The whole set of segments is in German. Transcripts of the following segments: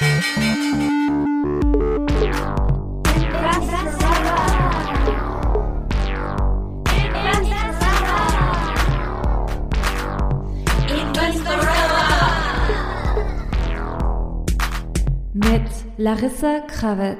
Mit Larissa Krawitz.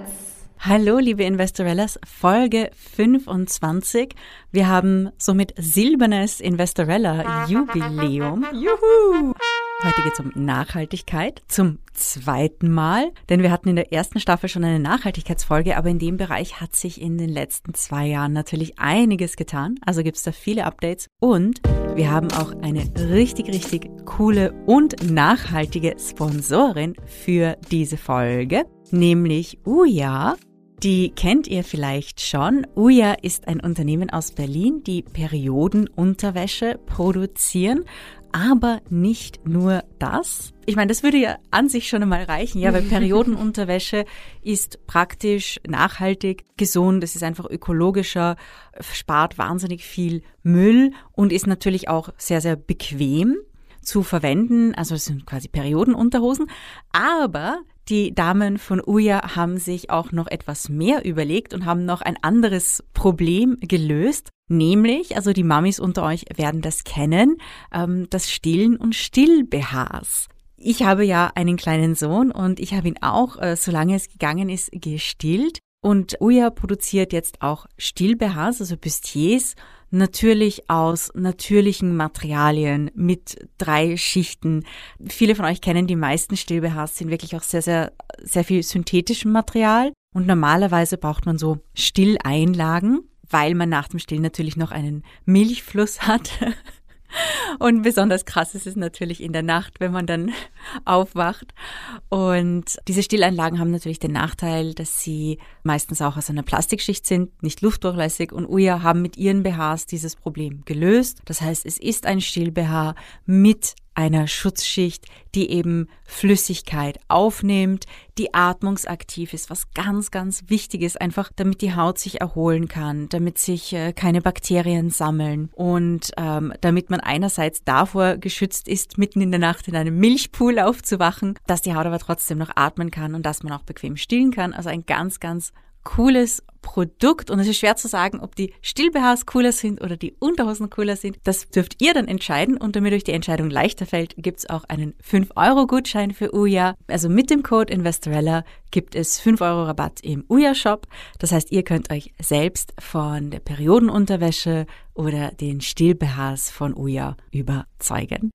Hallo, liebe Investorellas, Folge 25. Wir haben somit silbernes Investorella Jubiläum. Juhu! Heute geht es um Nachhaltigkeit zum zweiten Mal, denn wir hatten in der ersten Staffel schon eine Nachhaltigkeitsfolge, aber in dem Bereich hat sich in den letzten zwei Jahren natürlich einiges getan. Also gibt es da viele Updates und wir haben auch eine richtig, richtig coole und nachhaltige Sponsorin für diese Folge, nämlich Uja. Die kennt ihr vielleicht schon. Uja ist ein Unternehmen aus Berlin, die Periodenunterwäsche produzieren. Aber nicht nur das. Ich meine, das würde ja an sich schon einmal reichen, ja, weil Periodenunterwäsche ist praktisch nachhaltig, gesund, es ist einfach ökologischer, spart wahnsinnig viel Müll und ist natürlich auch sehr, sehr bequem zu verwenden. Also es sind quasi Periodenunterhosen. Aber die Damen von Uja haben sich auch noch etwas mehr überlegt und haben noch ein anderes Problem gelöst. Nämlich, also die Mamis unter euch werden das kennen, ähm, das Stillen und Still-BHs. Ich habe ja einen kleinen Sohn und ich habe ihn auch, äh, solange es gegangen ist, gestillt. Und Uja produziert jetzt auch Still-BHs, also Bustiers, natürlich aus natürlichen Materialien mit drei Schichten. Viele von euch kennen die meisten Still-BHs, sind wirklich auch sehr, sehr, sehr viel synthetischem Material. Und normalerweise braucht man so Stilleinlagen, weil man nach dem Stillen natürlich noch einen Milchfluss hat. Und besonders krass ist es natürlich in der Nacht, wenn man dann aufwacht. Und diese Stillanlagen haben natürlich den Nachteil, dass sie meistens auch aus einer Plastikschicht sind, nicht luftdurchlässig. Und Uja haben mit ihren BHs dieses Problem gelöst. Das heißt, es ist ein Still-BH mit einer Schutzschicht, die eben Flüssigkeit aufnimmt, die atmungsaktiv ist, was ganz, ganz wichtig ist, einfach damit die Haut sich erholen kann, damit sich äh, keine Bakterien sammeln und ähm, damit man einerseits davor geschützt ist, mitten in der Nacht in einem Milchpool aufzuwachen, dass die Haut aber trotzdem noch atmen kann und dass man auch bequem stillen kann. Also ein ganz, ganz cooles Produkt und es ist schwer zu sagen, ob die Still-BHs cooler sind oder die Unterhosen cooler sind. Das dürft ihr dann entscheiden und damit euch die Entscheidung leichter fällt, gibt es auch einen 5-Euro-Gutschein für Uja. Also mit dem Code Investorella gibt es 5 Euro Rabatt im Uja-Shop. Das heißt, ihr könnt euch selbst von der Periodenunterwäsche oder den Still-BHs von Uja überzeugen.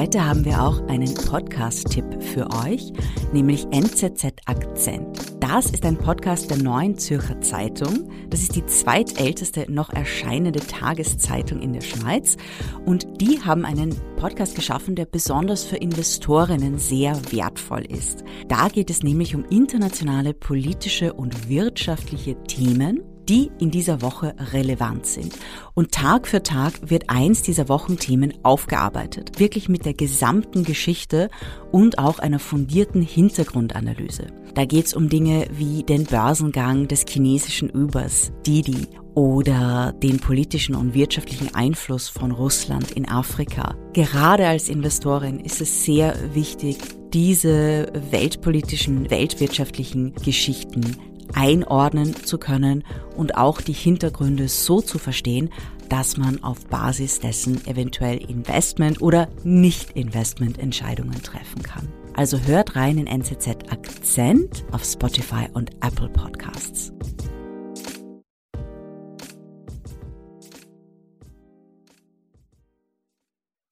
Heute haben wir auch einen Podcast-Tipp für euch, nämlich NZZ Akzent. Das ist ein Podcast der Neuen Zürcher Zeitung. Das ist die zweitälteste noch erscheinende Tageszeitung in der Schweiz. Und die haben einen Podcast geschaffen, der besonders für Investorinnen sehr wertvoll ist. Da geht es nämlich um internationale politische und wirtschaftliche Themen die in dieser Woche relevant sind. Und Tag für Tag wird eins dieser Wochenthemen aufgearbeitet, wirklich mit der gesamten Geschichte und auch einer fundierten Hintergrundanalyse. Da geht es um Dinge wie den Börsengang des chinesischen Übers, Didi, oder den politischen und wirtschaftlichen Einfluss von Russland in Afrika. Gerade als Investorin ist es sehr wichtig, diese weltpolitischen, weltwirtschaftlichen Geschichten einordnen zu können und auch die Hintergründe so zu verstehen, dass man auf Basis dessen eventuell Investment oder Nicht-Investment-Entscheidungen treffen kann. Also hört rein in NCZ Akzent auf Spotify und Apple Podcasts.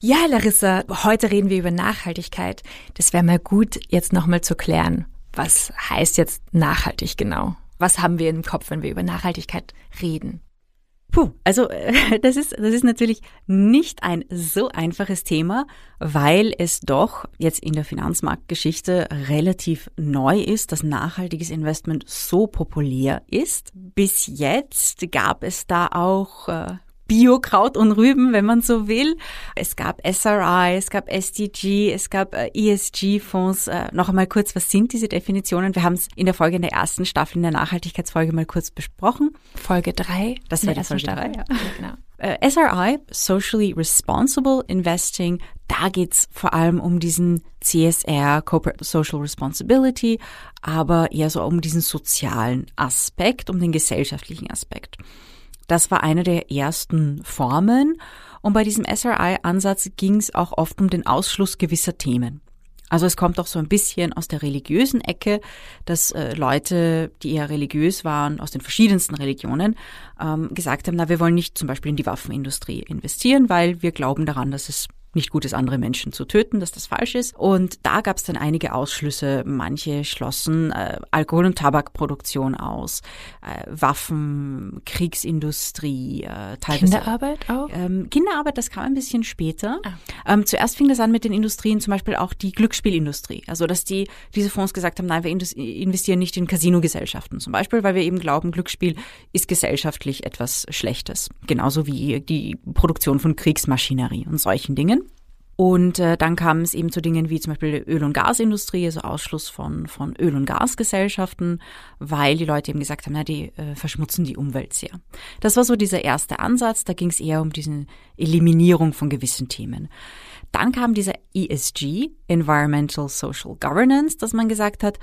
Ja, Larissa, heute reden wir über Nachhaltigkeit. Das wäre mal gut, jetzt nochmal zu klären. Was heißt jetzt nachhaltig genau? Was haben wir im Kopf, wenn wir über Nachhaltigkeit reden? Puh, also das ist, das ist natürlich nicht ein so einfaches Thema, weil es doch jetzt in der Finanzmarktgeschichte relativ neu ist, dass nachhaltiges Investment so populär ist. Bis jetzt gab es da auch äh, Biokraut und Rüben, wenn man so will. Es gab SRI, es gab SDG, es gab äh, ESG-Fonds. Äh, noch einmal kurz, was sind diese Definitionen? Wir haben es in der Folge in der ersten Staffel, in der Nachhaltigkeitsfolge mal kurz besprochen. Folge drei. Das war die Folge drei, ja. Genau. Äh, SRI, Socially Responsible Investing, da geht's vor allem um diesen CSR, Corporate Social Responsibility, aber eher so um diesen sozialen Aspekt, um den gesellschaftlichen Aspekt. Das war eine der ersten Formen und bei diesem SRI-Ansatz ging es auch oft um den Ausschluss gewisser Themen. Also es kommt auch so ein bisschen aus der religiösen Ecke, dass äh, Leute, die eher religiös waren, aus den verschiedensten Religionen, ähm, gesagt haben, na, wir wollen nicht zum Beispiel in die Waffenindustrie investieren, weil wir glauben daran, dass es nicht gut ist, andere Menschen zu töten, dass das falsch ist. Und da gab es dann einige Ausschlüsse. Manche schlossen äh, Alkohol- und Tabakproduktion aus, äh, Waffen, Kriegsindustrie, äh, teilweise. Kinderarbeit auch? Ähm, Kinderarbeit, das kam ein bisschen später. Ah. Ähm, zuerst fing das an mit den Industrien, zum Beispiel auch die Glücksspielindustrie. Also, dass die diese Fonds gesagt haben, nein, wir investieren nicht in Casino-Gesellschaften zum Beispiel, weil wir eben glauben, Glücksspiel ist gesellschaftlich etwas Schlechtes. Genauso wie die Produktion von Kriegsmaschinerie und solchen Dingen. Und äh, dann kam es eben zu Dingen wie zum Beispiel Öl- und Gasindustrie, also Ausschluss von, von Öl- und Gasgesellschaften, weil die Leute eben gesagt haben, na, die äh, verschmutzen die Umwelt sehr. Das war so dieser erste Ansatz, da ging es eher um diese Eliminierung von gewissen Themen. Dann kam dieser ESG, Environmental Social Governance, dass man gesagt hat,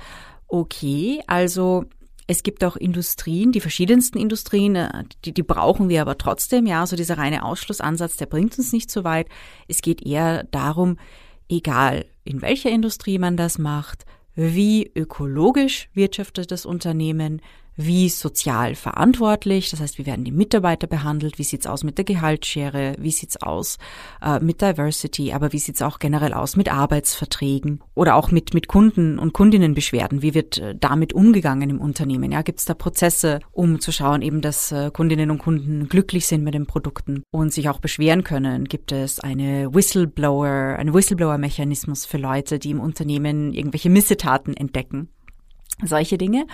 okay, also es gibt auch Industrien, die verschiedensten Industrien, äh, die, die brauchen wir aber trotzdem. Ja, also dieser reine Ausschlussansatz, der bringt uns nicht so weit. Es geht eher darum, egal in welcher Industrie man das macht, wie ökologisch wirtschaftet das Unternehmen, wie sozial verantwortlich, das heißt, wie werden die Mitarbeiter behandelt, wie sieht's aus mit der Gehaltsschere, wie sieht's aus äh, mit Diversity, aber wie sieht's auch generell aus mit Arbeitsverträgen oder auch mit, mit Kunden und Kundinnenbeschwerden, wie wird äh, damit umgegangen im Unternehmen, ja, gibt's da Prozesse, um zu schauen eben, dass äh, Kundinnen und Kunden glücklich sind mit den Produkten und sich auch beschweren können, gibt es eine Whistleblower, einen Whistleblower-Mechanismus für Leute, die im Unternehmen irgendwelche Missetaten entdecken? Solche Dinge.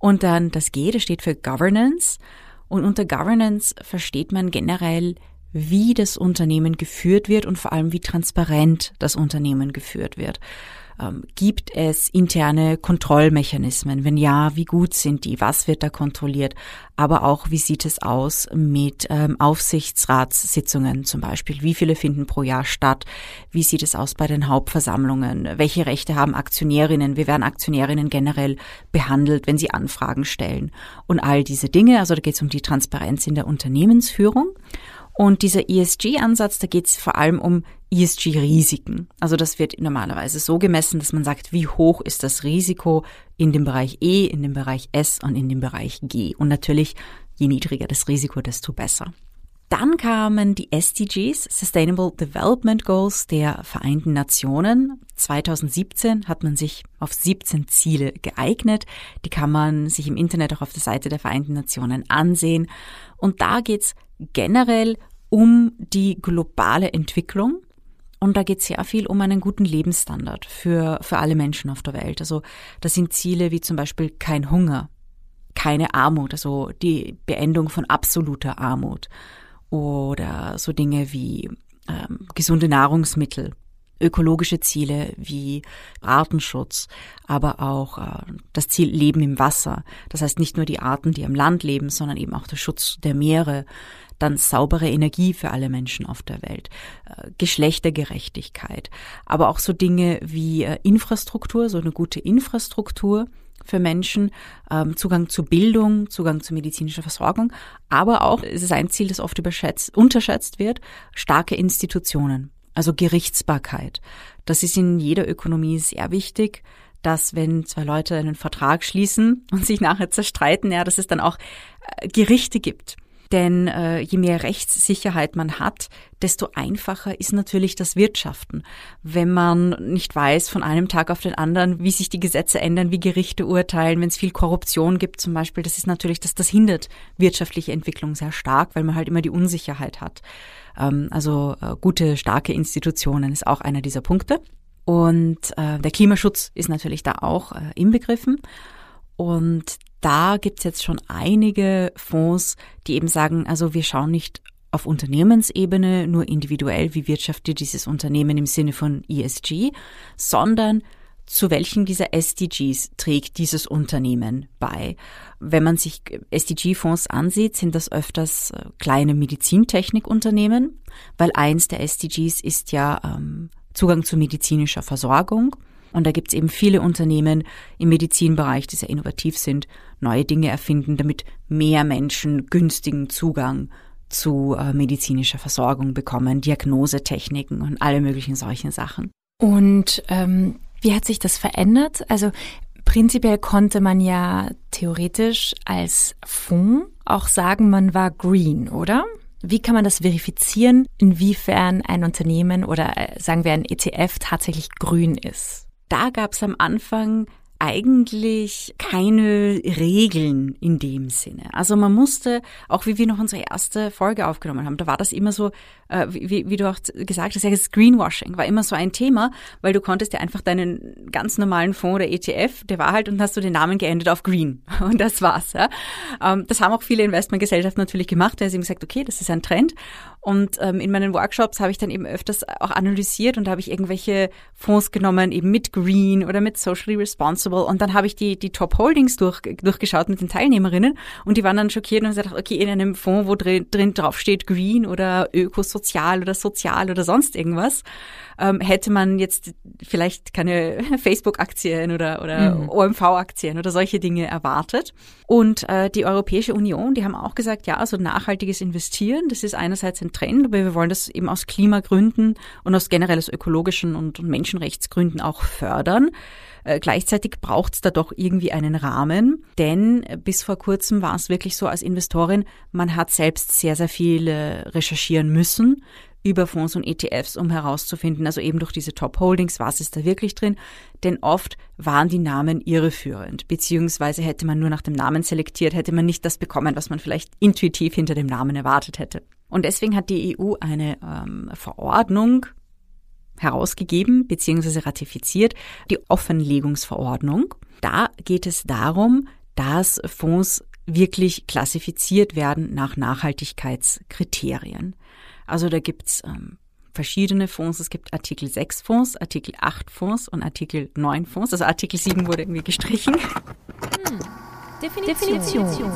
Und dann das G, das steht für Governance. Und unter Governance versteht man generell, wie das Unternehmen geführt wird und vor allem wie transparent das Unternehmen geführt wird. Ähm, gibt es interne Kontrollmechanismen? Wenn ja, wie gut sind die? Was wird da kontrolliert? Aber auch, wie sieht es aus mit ähm, Aufsichtsratssitzungen zum Beispiel? Wie viele finden pro Jahr statt? Wie sieht es aus bei den Hauptversammlungen? Welche Rechte haben Aktionärinnen? Wie werden Aktionärinnen generell behandelt, wenn sie Anfragen stellen? Und all diese Dinge, also da geht es um die Transparenz in der Unternehmensführung. Und dieser ESG-Ansatz, da geht es vor allem um ESG-Risiken. Also das wird normalerweise so gemessen, dass man sagt, wie hoch ist das Risiko in dem Bereich E, in dem Bereich S und in dem Bereich G. Und natürlich, je niedriger das Risiko, desto besser. Dann kamen die SDGs, Sustainable Development Goals der Vereinten Nationen. 2017 hat man sich auf 17 Ziele geeignet. Die kann man sich im Internet auch auf der Seite der Vereinten Nationen ansehen. Und da geht's generell um die globale Entwicklung. Und da geht sehr viel um einen guten Lebensstandard für, für alle Menschen auf der Welt. Also das sind Ziele wie zum Beispiel kein Hunger, keine Armut, also die Beendung von absoluter Armut oder so Dinge wie ähm, gesunde Nahrungsmittel, ökologische Ziele wie Artenschutz, aber auch äh, das Ziel Leben im Wasser. Das heißt nicht nur die Arten, die am Land leben, sondern eben auch der Schutz der Meere, dann saubere Energie für alle Menschen auf der Welt, äh, Geschlechtergerechtigkeit, aber auch so Dinge wie äh, Infrastruktur, so eine gute Infrastruktur für Menschen, ähm, Zugang zu Bildung, Zugang zu medizinischer Versorgung, aber auch, es ist ein Ziel, das oft überschätzt, unterschätzt wird, starke Institutionen, also Gerichtsbarkeit. Das ist in jeder Ökonomie sehr wichtig dass wenn zwei Leute einen Vertrag schließen und sich nachher zerstreiten, ja, dass es dann auch äh, Gerichte gibt, denn äh, je mehr Rechtssicherheit man hat, desto einfacher ist natürlich das Wirtschaften. Wenn man nicht weiß von einem Tag auf den anderen, wie sich die Gesetze ändern, wie Gerichte urteilen, wenn es viel Korruption gibt zum Beispiel, das ist natürlich, dass das hindert wirtschaftliche Entwicklung sehr stark, weil man halt immer die Unsicherheit hat. Ähm, also äh, gute, starke Institutionen ist auch einer dieser Punkte. Und äh, der Klimaschutz ist natürlich da auch äh, inbegriffen. Und da gibt's jetzt schon einige Fonds, die eben sagen, also wir schauen nicht auf Unternehmensebene nur individuell, wie wirtschaftet dieses Unternehmen im Sinne von ESG, sondern zu welchen dieser SDGs trägt dieses Unternehmen bei. Wenn man sich SDG-Fonds ansieht, sind das öfters äh, kleine Medizintechnikunternehmen, weil eins der SDGs ist ja ähm, Zugang zu medizinischer Versorgung. Und da gibt es eben viele Unternehmen im Medizinbereich, die sehr innovativ sind, neue Dinge erfinden, damit mehr Menschen günstigen Zugang zu äh, medizinischer Versorgung bekommen, Diagnosetechniken und alle möglichen solchen Sachen. Und ähm, wie hat sich das verändert? Also prinzipiell konnte man ja theoretisch als Fonds auch sagen, man war green, oder? Wie kann man das verifizieren, inwiefern ein Unternehmen oder äh, sagen wir ein ETF tatsächlich grün ist? Da gab es am Anfang eigentlich keine Regeln in dem Sinne. Also man musste, auch wie wir noch unsere erste Folge aufgenommen haben, da war das immer so, äh, wie, wie du auch gesagt hast, ja, das Greenwashing war immer so ein Thema, weil du konntest ja einfach deinen ganz normalen Fonds oder ETF, der war halt und hast du den Namen geändert auf Green. Und das war's. Ja. Ähm, das haben auch viele Investmentgesellschaften natürlich gemacht, da haben gesagt, okay, das ist ein Trend. Und ähm, in meinen Workshops habe ich dann eben öfters auch analysiert und da habe ich irgendwelche Fonds genommen, eben mit Green oder mit Socially Responsible. Und dann habe ich die, die Top Holdings durch, durchgeschaut mit den Teilnehmerinnen und die waren dann schockiert und haben gesagt, okay, in einem Fonds, wo drin, drin draufsteht Green oder Ökosozial oder Sozial oder sonst irgendwas, ähm, hätte man jetzt vielleicht keine Facebook-Aktien oder, oder mhm. OMV-Aktien oder solche Dinge erwartet. Und äh, die Europäische Union, die haben auch gesagt, ja, also nachhaltiges Investieren, das ist einerseits ein Trend, aber wir wollen das eben aus Klimagründen und aus generell aus ökologischen und, und Menschenrechtsgründen auch fördern. Äh, gleichzeitig braucht es da doch irgendwie einen Rahmen, denn bis vor kurzem war es wirklich so als Investorin, man hat selbst sehr, sehr viel äh, recherchieren müssen über Fonds und ETFs, um herauszufinden, also eben durch diese Top Holdings, was ist da wirklich drin. Denn oft waren die Namen irreführend, beziehungsweise hätte man nur nach dem Namen selektiert, hätte man nicht das bekommen, was man vielleicht intuitiv hinter dem Namen erwartet hätte. Und deswegen hat die EU eine ähm, Verordnung herausgegeben beziehungsweise ratifiziert, die Offenlegungsverordnung. Da geht es darum, dass Fonds wirklich klassifiziert werden nach Nachhaltigkeitskriterien. Also da gibt's ähm, verschiedene Fonds. Es gibt Artikel 6 Fonds, Artikel 8 Fonds und Artikel 9 Fonds. Also Artikel 7 wurde irgendwie gestrichen. Hm. Definition. Definition.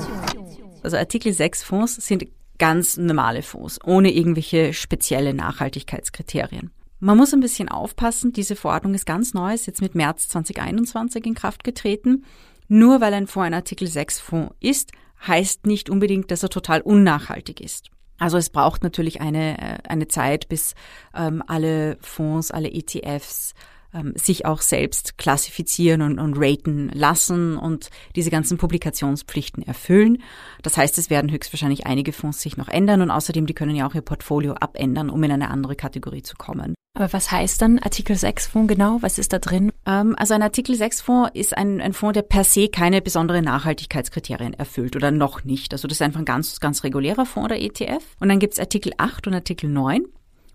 Also Artikel 6 Fonds sind ganz normale Fonds, ohne irgendwelche spezielle Nachhaltigkeitskriterien. Man muss ein bisschen aufpassen, diese Verordnung ist ganz neu, ist jetzt mit März 2021 in Kraft getreten. Nur weil ein Fonds ein Artikel 6 Fonds ist, heißt nicht unbedingt, dass er total unnachhaltig ist. Also es braucht natürlich eine, äh, eine Zeit, bis ähm, alle Fonds, alle ETFs ähm, sich auch selbst klassifizieren und, und raten lassen und diese ganzen Publikationspflichten erfüllen. Das heißt, es werden höchstwahrscheinlich einige Fonds sich noch ändern und außerdem, die können ja auch ihr Portfolio abändern, um in eine andere Kategorie zu kommen. Aber was heißt dann Artikel 6 Fonds genau? Was ist da drin? Ähm, also ein Artikel 6 Fonds ist ein, ein Fonds, der per se keine besonderen Nachhaltigkeitskriterien erfüllt oder noch nicht. Also das ist einfach ein ganz, ganz regulärer Fonds oder ETF. Und dann gibt's Artikel 8 und Artikel 9.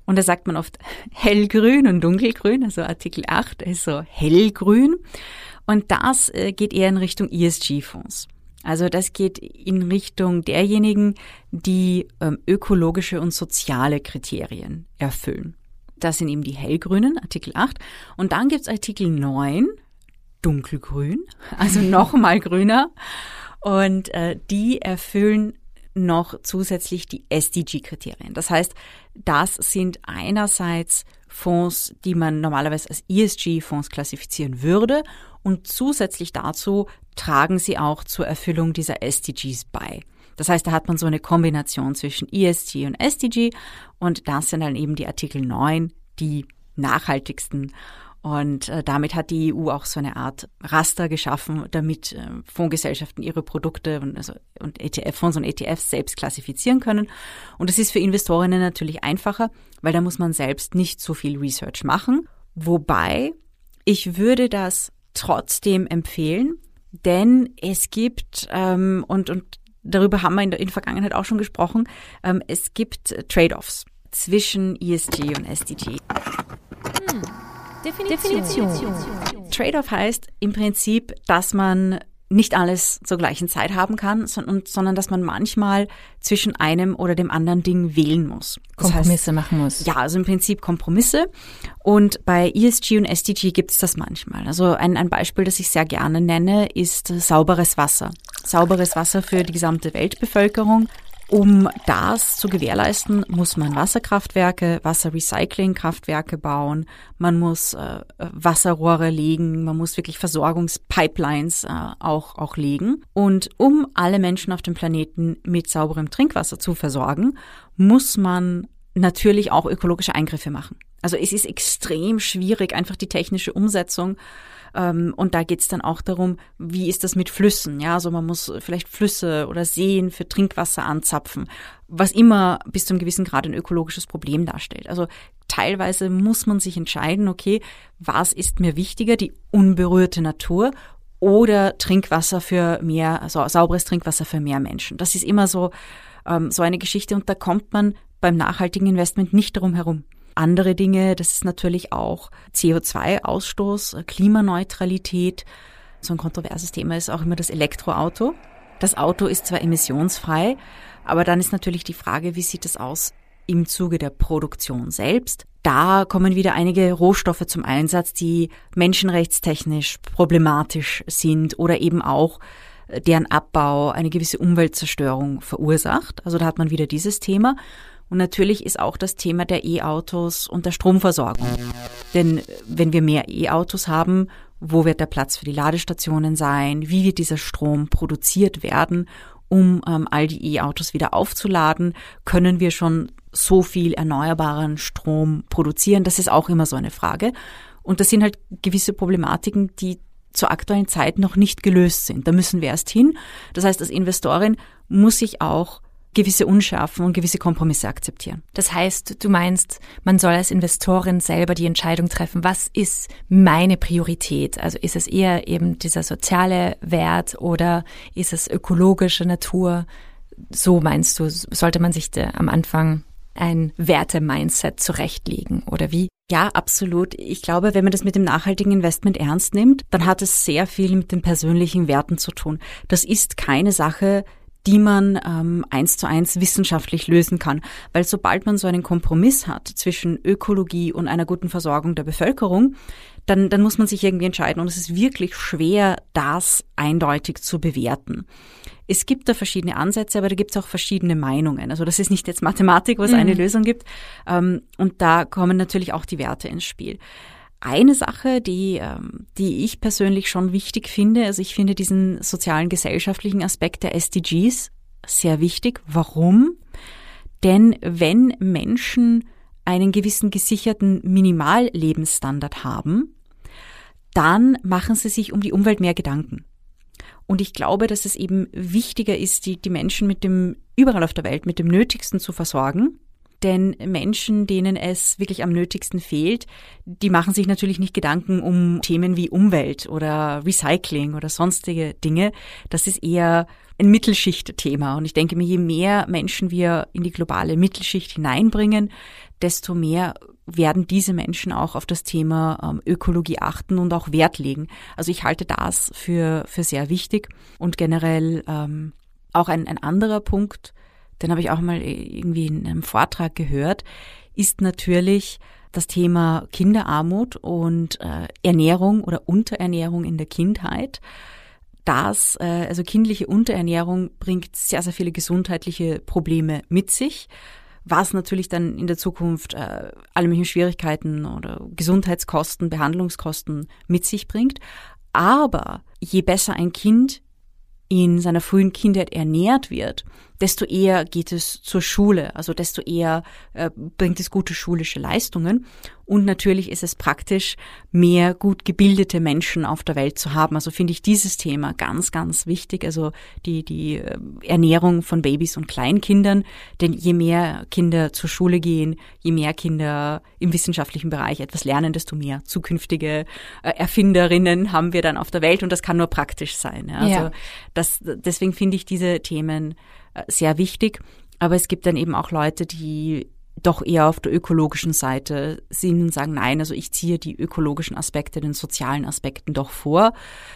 Und da sagt man oft hellgrün und dunkelgrün. Also Artikel 8 ist so hellgrün. Und das äh, geht eher in Richtung ESG-Fonds. Also das geht in Richtung derjenigen, die ähm, ökologische und soziale Kriterien erfüllen. Das sind eben die hellgrünen, Artikel 8. Und dann gibt's Artikel 9, dunkelgrün, also nochmal grüner. Und äh, die erfüllen noch zusätzlich die SDG-Kriterien. Das heißt, das sind einerseits Fonds, die man normalerweise als ESG-Fonds klassifizieren würde und zusätzlich dazu tragen sie auch zur Erfüllung dieser SDGs bei. Das heißt, da hat man so eine Kombination zwischen ESG und SDG und das sind dann eben die Artikel 9, die nachhaltigsten und äh, damit hat die EU auch so eine Art Raster geschaffen, damit äh, Fondsgesellschaften ihre Produkte und, also, und ETF-Fonds und ETFs selbst klassifizieren können. Und das ist für Investorinnen natürlich einfacher, weil da muss man selbst nicht so viel Research machen. Wobei ich würde das trotzdem empfehlen, denn es gibt ähm, und und darüber haben wir in der, in der Vergangenheit auch schon gesprochen. Ähm, es gibt Trade-offs zwischen ESG und SDG. Hm. Definition. Definition. Trade-off heißt im Prinzip, dass man nicht alles zur gleichen Zeit haben kann, sondern, sondern dass man manchmal zwischen einem oder dem anderen Ding wählen muss. Das Kompromisse heißt, machen muss. Ja, also im Prinzip Kompromisse. Und bei ESG und SDG gibt es das manchmal. Also ein, ein Beispiel, das ich sehr gerne nenne, ist sauberes Wasser. Sauberes Wasser für die gesamte Weltbevölkerung um das zu gewährleisten, muss man Wasserkraftwerke, Wasserrecyclingkraftwerke bauen, man muss äh, Wasserrohre legen, man muss wirklich Versorgungspipelines äh, auch, auch legen. Und um alle Menschen auf dem Planeten mit sauberem Trinkwasser zu versorgen, muss man natürlich auch ökologische Eingriffe machen. Also es ist extrem schwierig, einfach die technische Umsetzung und da geht es dann auch darum, wie ist das mit Flüssen? Ja, also man muss vielleicht Flüsse oder Seen für Trinkwasser anzapfen, was immer bis zu einem gewissen Grad ein ökologisches Problem darstellt. Also teilweise muss man sich entscheiden, okay, was ist mir wichtiger, die unberührte Natur oder Trinkwasser für mehr, also sauberes Trinkwasser für mehr Menschen. Das ist immer so, ähm, so eine Geschichte und da kommt man beim nachhaltigen Investment nicht darum herum andere Dinge. Das ist natürlich auch CO2-Ausstoß, Klimaneutralität. So ein kontroverses Thema ist auch immer das Elektroauto. Das Auto ist zwar emissionsfrei, aber dann ist natürlich die Frage, wie sieht es aus im Zuge der Produktion selbst? Da kommen wieder einige Rohstoffe zum Einsatz, die menschenrechtstechnisch problematisch sind oder eben auch äh, deren Abbau eine gewisse Umweltzerstörung verursacht. Also da hat man wieder dieses Thema. Und natürlich ist auch das Thema der E-Autos und der Stromversorgung. Denn wenn wir mehr E-Autos haben, wo wird der Platz für die Ladestationen sein? Wie wird dieser Strom produziert werden, um ähm, all die E-Autos wieder aufzuladen? Können wir schon so viel erneuerbaren Strom produzieren? Das ist auch immer so eine Frage. Und das sind halt gewisse Problematiken, die zur aktuellen Zeit noch nicht gelöst sind. Da müssen wir erst hin. Das heißt, als Investorin muss ich auch gewisse Unschärfen und gewisse Kompromisse akzeptieren. Das heißt, du meinst, man soll als Investorin selber die Entscheidung treffen, was ist meine Priorität? Also ist es eher eben dieser soziale Wert oder ist es ökologische Natur? So meinst du, sollte man sich am Anfang ein Werte-Mindset zurechtlegen oder wie? Ja, absolut. Ich glaube, wenn man das mit dem nachhaltigen Investment ernst nimmt, dann hat es sehr viel mit den persönlichen Werten zu tun. Das ist keine Sache, die man ähm, eins zu eins wissenschaftlich lösen kann. Weil sobald man so einen Kompromiss hat zwischen Ökologie und einer guten Versorgung der Bevölkerung, dann, dann muss man sich irgendwie entscheiden. Und es ist wirklich schwer, das eindeutig zu bewerten. Es gibt da verschiedene Ansätze, aber da gibt es auch verschiedene Meinungen. Also das ist nicht jetzt Mathematik, wo es mhm. eine Lösung gibt. Ähm, und da kommen natürlich auch die Werte ins Spiel. Eine Sache, die, ähm, die ich persönlich schon wichtig finde, also ich finde diesen sozialen gesellschaftlichen Aspekt der SDGs sehr wichtig. Warum? Denn wenn Menschen einen gewissen gesicherten Minimallebensstandard haben, dann machen sie sich um die Umwelt mehr Gedanken. Und ich glaube, dass es eben wichtiger ist, die, die Menschen mit dem, überall auf der Welt, mit dem Nötigsten zu versorgen, denn Menschen, denen es wirklich am nötigsten fehlt, die machen sich natürlich nicht Gedanken um Themen wie Umwelt oder Recycling oder sonstige Dinge. Das ist eher ein Mittelschichtthema. Und ich denke mir, je mehr Menschen wir in die globale Mittelschicht hineinbringen, desto mehr werden diese Menschen auch auf das Thema ähm, Ökologie achten und auch Wert legen. Also ich halte das für, für sehr wichtig und generell ähm, auch ein, ein anderer Punkt, den habe ich auch mal irgendwie in einem Vortrag gehört, ist natürlich das Thema Kinderarmut und äh, Ernährung oder Unterernährung in der Kindheit. Das, äh, also kindliche Unterernährung bringt sehr, sehr viele gesundheitliche Probleme mit sich, was natürlich dann in der Zukunft äh, alle möglichen Schwierigkeiten oder Gesundheitskosten, Behandlungskosten mit sich bringt. Aber je besser ein Kind in seiner frühen Kindheit ernährt wird, desto eher geht es zur Schule, also desto eher äh, bringt es gute schulische Leistungen. Und natürlich ist es praktisch, mehr gut gebildete Menschen auf der Welt zu haben. Also finde ich dieses Thema ganz, ganz wichtig. Also die, die äh, Ernährung von Babys und Kleinkindern. Denn je mehr Kinder zur Schule gehen, je mehr Kinder im wissenschaftlichen Bereich etwas lernen, desto mehr zukünftige äh, Erfinderinnen haben wir dann auf der Welt. Und das kann nur praktisch sein. Also ja. das, deswegen finde ich diese Themen sehr wichtig. Aber es gibt dann eben auch Leute, die doch eher auf der ökologischen Seite sind und sagen, nein, also ich ziehe die ökologischen Aspekte den sozialen Aspekten doch vor,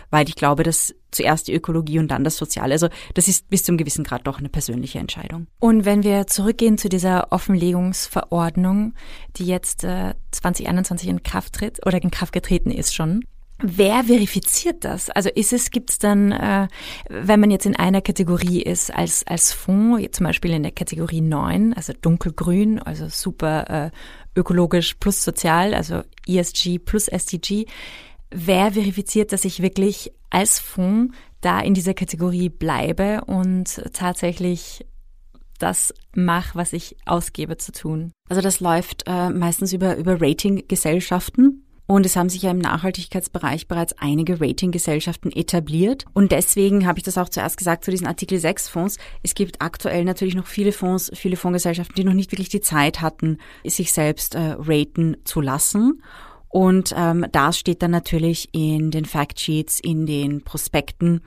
weil ich glaube, dass zuerst die Ökologie und dann das Soziale, also das ist bis zum gewissen Grad doch eine persönliche Entscheidung. Und wenn wir zurückgehen zu dieser Offenlegungsverordnung, die jetzt äh, 2021 in Kraft tritt oder in Kraft getreten ist schon, Wer verifiziert das? Also ist es, gibt es dann, äh, wenn man jetzt in einer Kategorie ist, als, als Fonds, zum Beispiel in der Kategorie 9, also dunkelgrün, also super äh, ökologisch plus sozial, also ESG plus SDG, wer verifiziert, dass ich wirklich als Fonds da in dieser Kategorie bleibe und tatsächlich das mache, was ich ausgebe zu tun? Also das läuft äh, meistens über, über Ratinggesellschaften. Und es haben sich ja im Nachhaltigkeitsbereich bereits einige Ratinggesellschaften etabliert. Und deswegen habe ich das auch zuerst gesagt zu diesen Artikel 6 Fonds. Es gibt aktuell natürlich noch viele Fonds, viele Fondsgesellschaften, die noch nicht wirklich die Zeit hatten, sich selbst äh, raten zu lassen. Und ähm, das steht dann natürlich in den Factsheets, in den Prospekten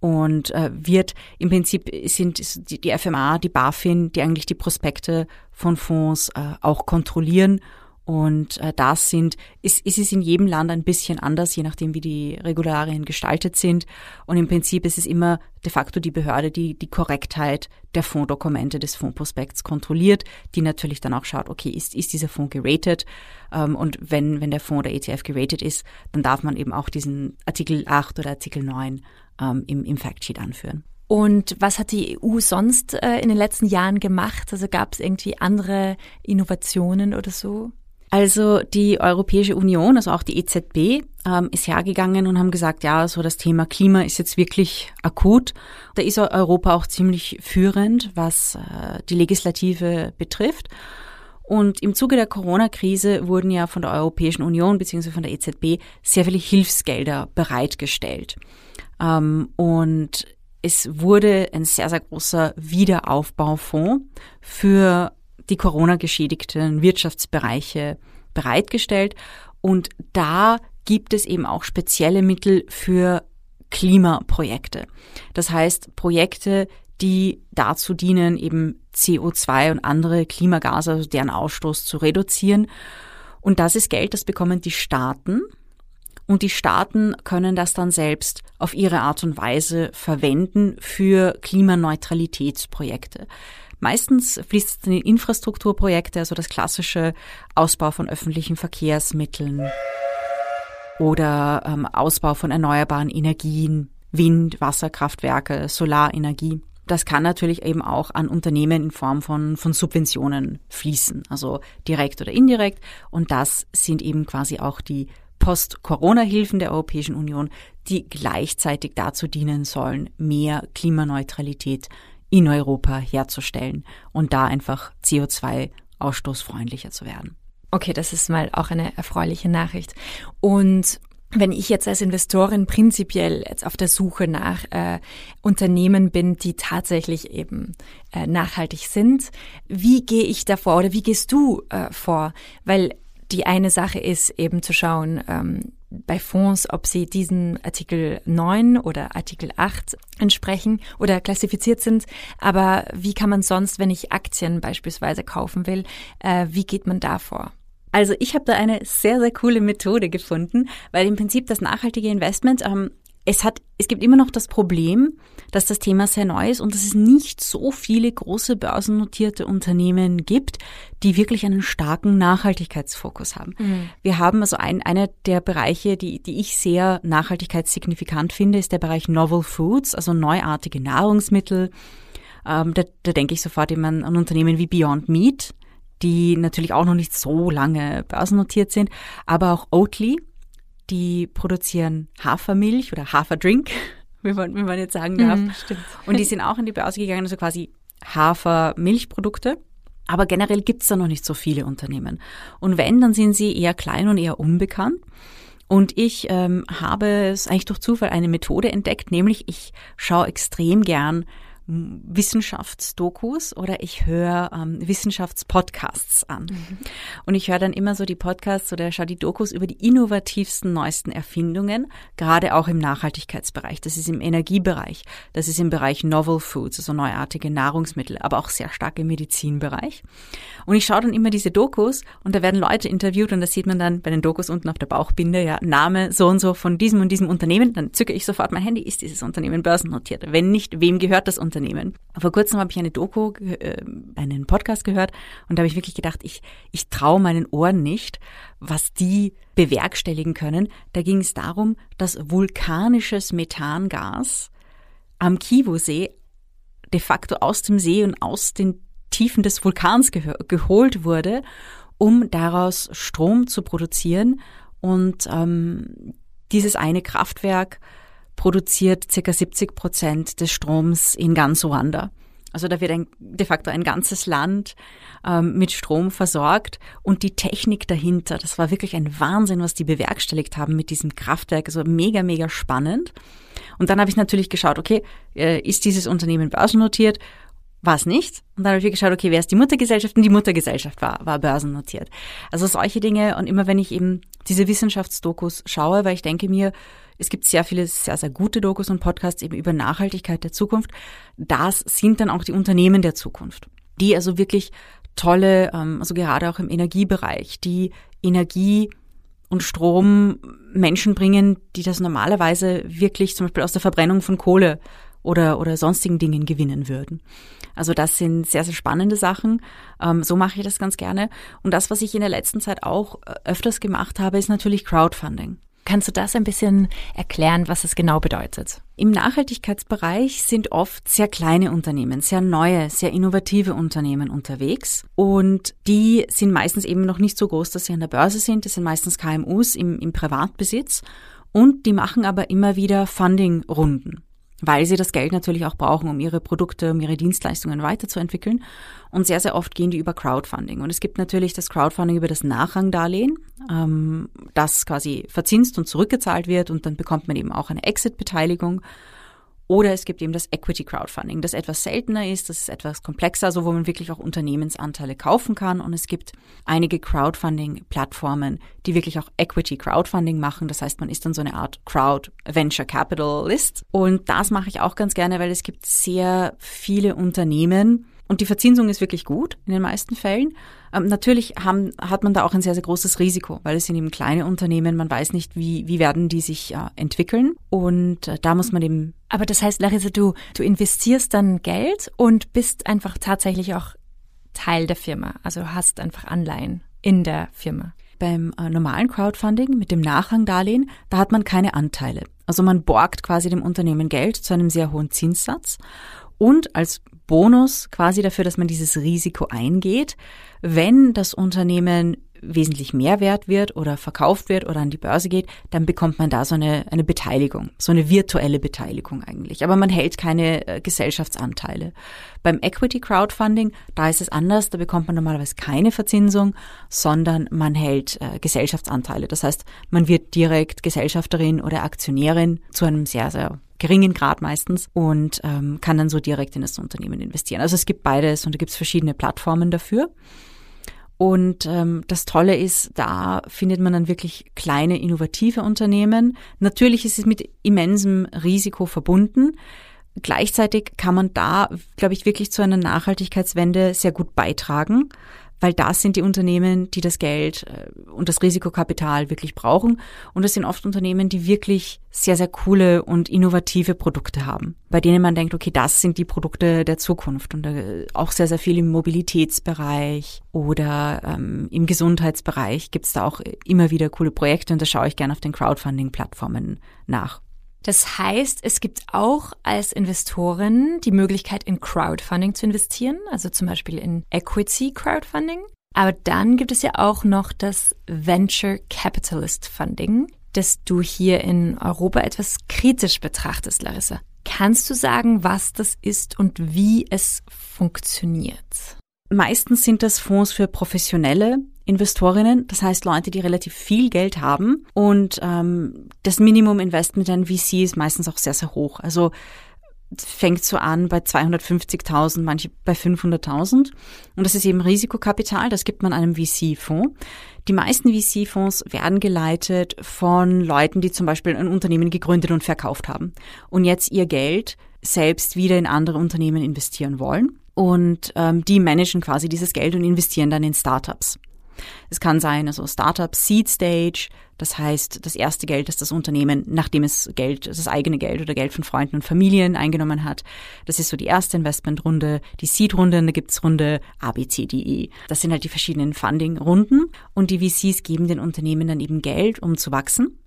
und äh, wird im Prinzip sind die, die FMA, die BaFin, die eigentlich die Prospekte von Fonds äh, auch kontrollieren und äh, das sind, ist, ist es in jedem Land ein bisschen anders, je nachdem, wie die Regularien gestaltet sind. Und im Prinzip ist es immer de facto die Behörde, die die Korrektheit der Fondsdokumente des Fondsprospekts kontrolliert, die natürlich dann auch schaut, okay, ist, ist dieser Fonds geratet? Ähm, und wenn, wenn der Fonds oder ETF geratet ist, dann darf man eben auch diesen Artikel 8 oder Artikel 9 ähm, im, im Factsheet anführen. Und was hat die EU sonst äh, in den letzten Jahren gemacht? Also gab es irgendwie andere Innovationen oder so? Also die Europäische Union, also auch die EZB, ähm, ist hergegangen und haben gesagt, ja, so das Thema Klima ist jetzt wirklich akut. Da ist Europa auch ziemlich führend, was äh, die Legislative betrifft. Und im Zuge der Corona-Krise wurden ja von der Europäischen Union bzw. von der EZB sehr viele Hilfsgelder bereitgestellt. Ähm, und es wurde ein sehr, sehr großer Wiederaufbaufonds für die Corona-geschädigten Wirtschaftsbereiche bereitgestellt. Und da gibt es eben auch spezielle Mittel für Klimaprojekte. Das heißt, Projekte, die dazu dienen, eben CO2 und andere Klimagase, also deren Ausstoß zu reduzieren. Und das ist Geld, das bekommen die Staaten. Und die Staaten können das dann selbst auf ihre Art und Weise verwenden für Klimaneutralitätsprojekte. Meistens fließt es in Infrastrukturprojekte, also das klassische Ausbau von öffentlichen Verkehrsmitteln oder ähm, Ausbau von erneuerbaren Energien, Wind, Wasserkraftwerke, Solarenergie. Das kann natürlich eben auch an Unternehmen in Form von, von Subventionen fließen, also direkt oder indirekt. Und das sind eben quasi auch die Post-Corona-Hilfen der Europäischen Union, die gleichzeitig dazu dienen sollen, mehr Klimaneutralität in Europa herzustellen und da einfach CO2-ausstoßfreundlicher zu werden. Okay, das ist mal auch eine erfreuliche Nachricht. Und wenn ich jetzt als Investorin prinzipiell jetzt auf der Suche nach äh, Unternehmen bin, die tatsächlich eben äh, nachhaltig sind, wie gehe ich davor oder wie gehst du äh, vor? Weil die eine Sache ist eben zu schauen, ähm, bei Fonds, ob sie diesen Artikel 9 oder Artikel 8 entsprechen oder klassifiziert sind. Aber wie kann man sonst, wenn ich Aktien beispielsweise kaufen will, äh, wie geht man da vor? Also ich habe da eine sehr, sehr coole Methode gefunden, weil im Prinzip das nachhaltige Investment ähm, es hat, es gibt immer noch das Problem, dass das Thema sehr neu ist und dass es nicht so viele große börsennotierte Unternehmen gibt, die wirklich einen starken Nachhaltigkeitsfokus haben. Mhm. Wir haben also ein, einer der Bereiche, die, die ich sehr nachhaltigkeitssignifikant finde, ist der Bereich Novel Foods, also neuartige Nahrungsmittel. Ähm, da, da denke ich sofort immer an Unternehmen wie Beyond Meat, die natürlich auch noch nicht so lange börsennotiert sind, aber auch Oatly, die produzieren Hafermilch oder Haferdrink, wie man, wie man jetzt sagen darf. Mm, und die sind auch in die Börse gegangen, also quasi Hafermilchprodukte. Aber generell gibt's da noch nicht so viele Unternehmen. Und wenn, dann sind sie eher klein und eher unbekannt. Und ich ähm, habe es eigentlich durch Zufall eine Methode entdeckt, nämlich ich schaue extrem gern Wissenschaftsdokus oder ich höre ähm, Wissenschaftspodcasts an. Mhm. Und ich höre dann immer so die Podcasts oder schaue die Dokus über die innovativsten, neuesten Erfindungen, gerade auch im Nachhaltigkeitsbereich. Das ist im Energiebereich, das ist im Bereich Novel Foods, also neuartige Nahrungsmittel, aber auch sehr stark im Medizinbereich. Und ich schaue dann immer diese Dokus und da werden Leute interviewt und da sieht man dann bei den Dokus unten auf der Bauchbinde, ja, Name so und so von diesem und diesem Unternehmen. Dann zücke ich sofort mein Handy, ist dieses Unternehmen börsennotiert? Wenn nicht, wem gehört das Unternehmen? Unternehmen. Vor kurzem habe ich eine Doku, äh, einen Podcast gehört und da habe ich wirklich gedacht, ich, ich traue meinen Ohren nicht, was die bewerkstelligen können. Da ging es darum, dass vulkanisches Methangas am Kivu-See de facto aus dem See und aus den Tiefen des Vulkans geholt wurde, um daraus Strom zu produzieren. Und ähm, dieses eine Kraftwerk produziert circa 70 Prozent des Stroms in ganz Ruanda. Also da wird ein, de facto ein ganzes Land ähm, mit Strom versorgt und die Technik dahinter, das war wirklich ein Wahnsinn, was die bewerkstelligt haben mit diesem Kraftwerk. Also mega, mega spannend. Und dann habe ich natürlich geschaut, okay, äh, ist dieses Unternehmen börsennotiert? War es nicht. Und dann habe ich geschaut, okay, wer ist die Muttergesellschaft? Und die Muttergesellschaft war, war börsennotiert. Also solche Dinge. Und immer wenn ich eben diese Wissenschaftsdokus schaue, weil ich denke mir, es gibt sehr viele sehr, sehr gute Dokus und Podcasts eben über Nachhaltigkeit der Zukunft. Das sind dann auch die Unternehmen der Zukunft, die also wirklich tolle, ähm, also gerade auch im Energiebereich, die Energie und Strom Menschen bringen, die das normalerweise wirklich zum Beispiel aus der Verbrennung von Kohle oder, oder sonstigen Dingen gewinnen würden. Also das sind sehr, sehr spannende Sachen. Ähm, so mache ich das ganz gerne. Und das, was ich in der letzten Zeit auch äh, öfters gemacht habe, ist natürlich Crowdfunding. Kannst du das ein bisschen erklären, was es genau bedeutet? Im Nachhaltigkeitsbereich sind oft sehr kleine Unternehmen, sehr neue, sehr innovative Unternehmen unterwegs. Und die sind meistens eben noch nicht so groß, dass sie an der Börse sind. Das sind meistens KMUs im, im Privatbesitz. Und die machen aber immer wieder Funding-Runden weil sie das Geld natürlich auch brauchen, um ihre Produkte, um ihre Dienstleistungen weiterzuentwickeln. Und sehr, sehr oft gehen die über Crowdfunding. Und es gibt natürlich das Crowdfunding über das Nachrangdarlehen, ähm, das quasi verzinst und zurückgezahlt wird und dann bekommt man eben auch eine Exit-Beteiligung. Oder es gibt eben das Equity Crowdfunding, das etwas seltener ist, das ist etwas komplexer, also wo man wirklich auch Unternehmensanteile kaufen kann. Und es gibt einige Crowdfunding-Plattformen, die wirklich auch Equity Crowdfunding machen. Das heißt, man ist dann so eine Art Crowd Venture Capitalist. Und das mache ich auch ganz gerne, weil es gibt sehr viele Unternehmen, und die Verzinsung ist wirklich gut in den meisten Fällen. Ähm, natürlich haben, hat man da auch ein sehr, sehr großes Risiko, weil es sind eben kleine Unternehmen, man weiß nicht, wie, wie werden die sich äh, entwickeln. Und äh, da muss man eben. Aber das heißt, Larissa, du, du investierst dann Geld und bist einfach tatsächlich auch Teil der Firma. Also hast einfach Anleihen in der Firma. Beim äh, normalen Crowdfunding mit dem Nachrangdarlehen, da hat man keine Anteile. Also man borgt quasi dem Unternehmen Geld zu einem sehr hohen Zinssatz. Und als Bonus quasi dafür, dass man dieses Risiko eingeht. Wenn das Unternehmen wesentlich mehr wert wird oder verkauft wird oder an die Börse geht, dann bekommt man da so eine, eine Beteiligung, so eine virtuelle Beteiligung eigentlich. Aber man hält keine äh, Gesellschaftsanteile. Beim Equity Crowdfunding, da ist es anders, da bekommt man normalerweise keine Verzinsung, sondern man hält äh, Gesellschaftsanteile. Das heißt, man wird direkt Gesellschafterin oder Aktionärin zu einem sehr, sehr geringen Grad meistens und ähm, kann dann so direkt in das Unternehmen investieren. Also es gibt beides und da gibt es verschiedene Plattformen dafür. Und ähm, das Tolle ist, da findet man dann wirklich kleine, innovative Unternehmen. Natürlich ist es mit immensem Risiko verbunden. Gleichzeitig kann man da, glaube ich, wirklich zu einer Nachhaltigkeitswende sehr gut beitragen weil das sind die Unternehmen, die das Geld äh, und das Risikokapital wirklich brauchen. Und das sind oft Unternehmen, die wirklich sehr, sehr coole und innovative Produkte haben, bei denen man denkt, okay, das sind die Produkte der Zukunft und äh, auch sehr, sehr viel im Mobilitätsbereich oder ähm, im Gesundheitsbereich gibt es da auch immer wieder coole Projekte und da schaue ich gerne auf den Crowdfunding-Plattformen nach. Das heißt, es gibt auch als Investorin die Möglichkeit, in Crowdfunding zu investieren, also zum Beispiel in Equity Crowdfunding. Aber dann gibt es ja auch noch das Venture Capitalist Funding, das du hier in Europa etwas kritisch betrachtest, Larissa. Kannst du sagen, was das ist und wie es funktioniert? Meistens sind das Fonds für Professionelle, Investorinnen, das heißt Leute, die relativ viel Geld haben und ähm, das Minimum Investment an VC ist meistens auch sehr, sehr hoch. Also fängt so an bei 250.000, manche bei 500.000. Und das ist eben Risikokapital, das gibt man einem VC-Fonds. Die meisten VC-Fonds werden geleitet von Leuten, die zum Beispiel ein Unternehmen gegründet und verkauft haben und jetzt ihr Geld selbst wieder in andere Unternehmen investieren wollen. Und ähm, die managen quasi dieses Geld und investieren dann in Startups. Es kann sein, also Startup Seed Stage, das heißt das erste Geld, das das Unternehmen, nachdem es Geld, das eigene Geld oder Geld von Freunden und Familien eingenommen hat. Das ist so die erste Investmentrunde, die Seed-Runde, und da gibt's Runde A, B, C, D, E. Das sind halt die verschiedenen Funding-Runden und die VCs geben den Unternehmen dann eben Geld, um zu wachsen.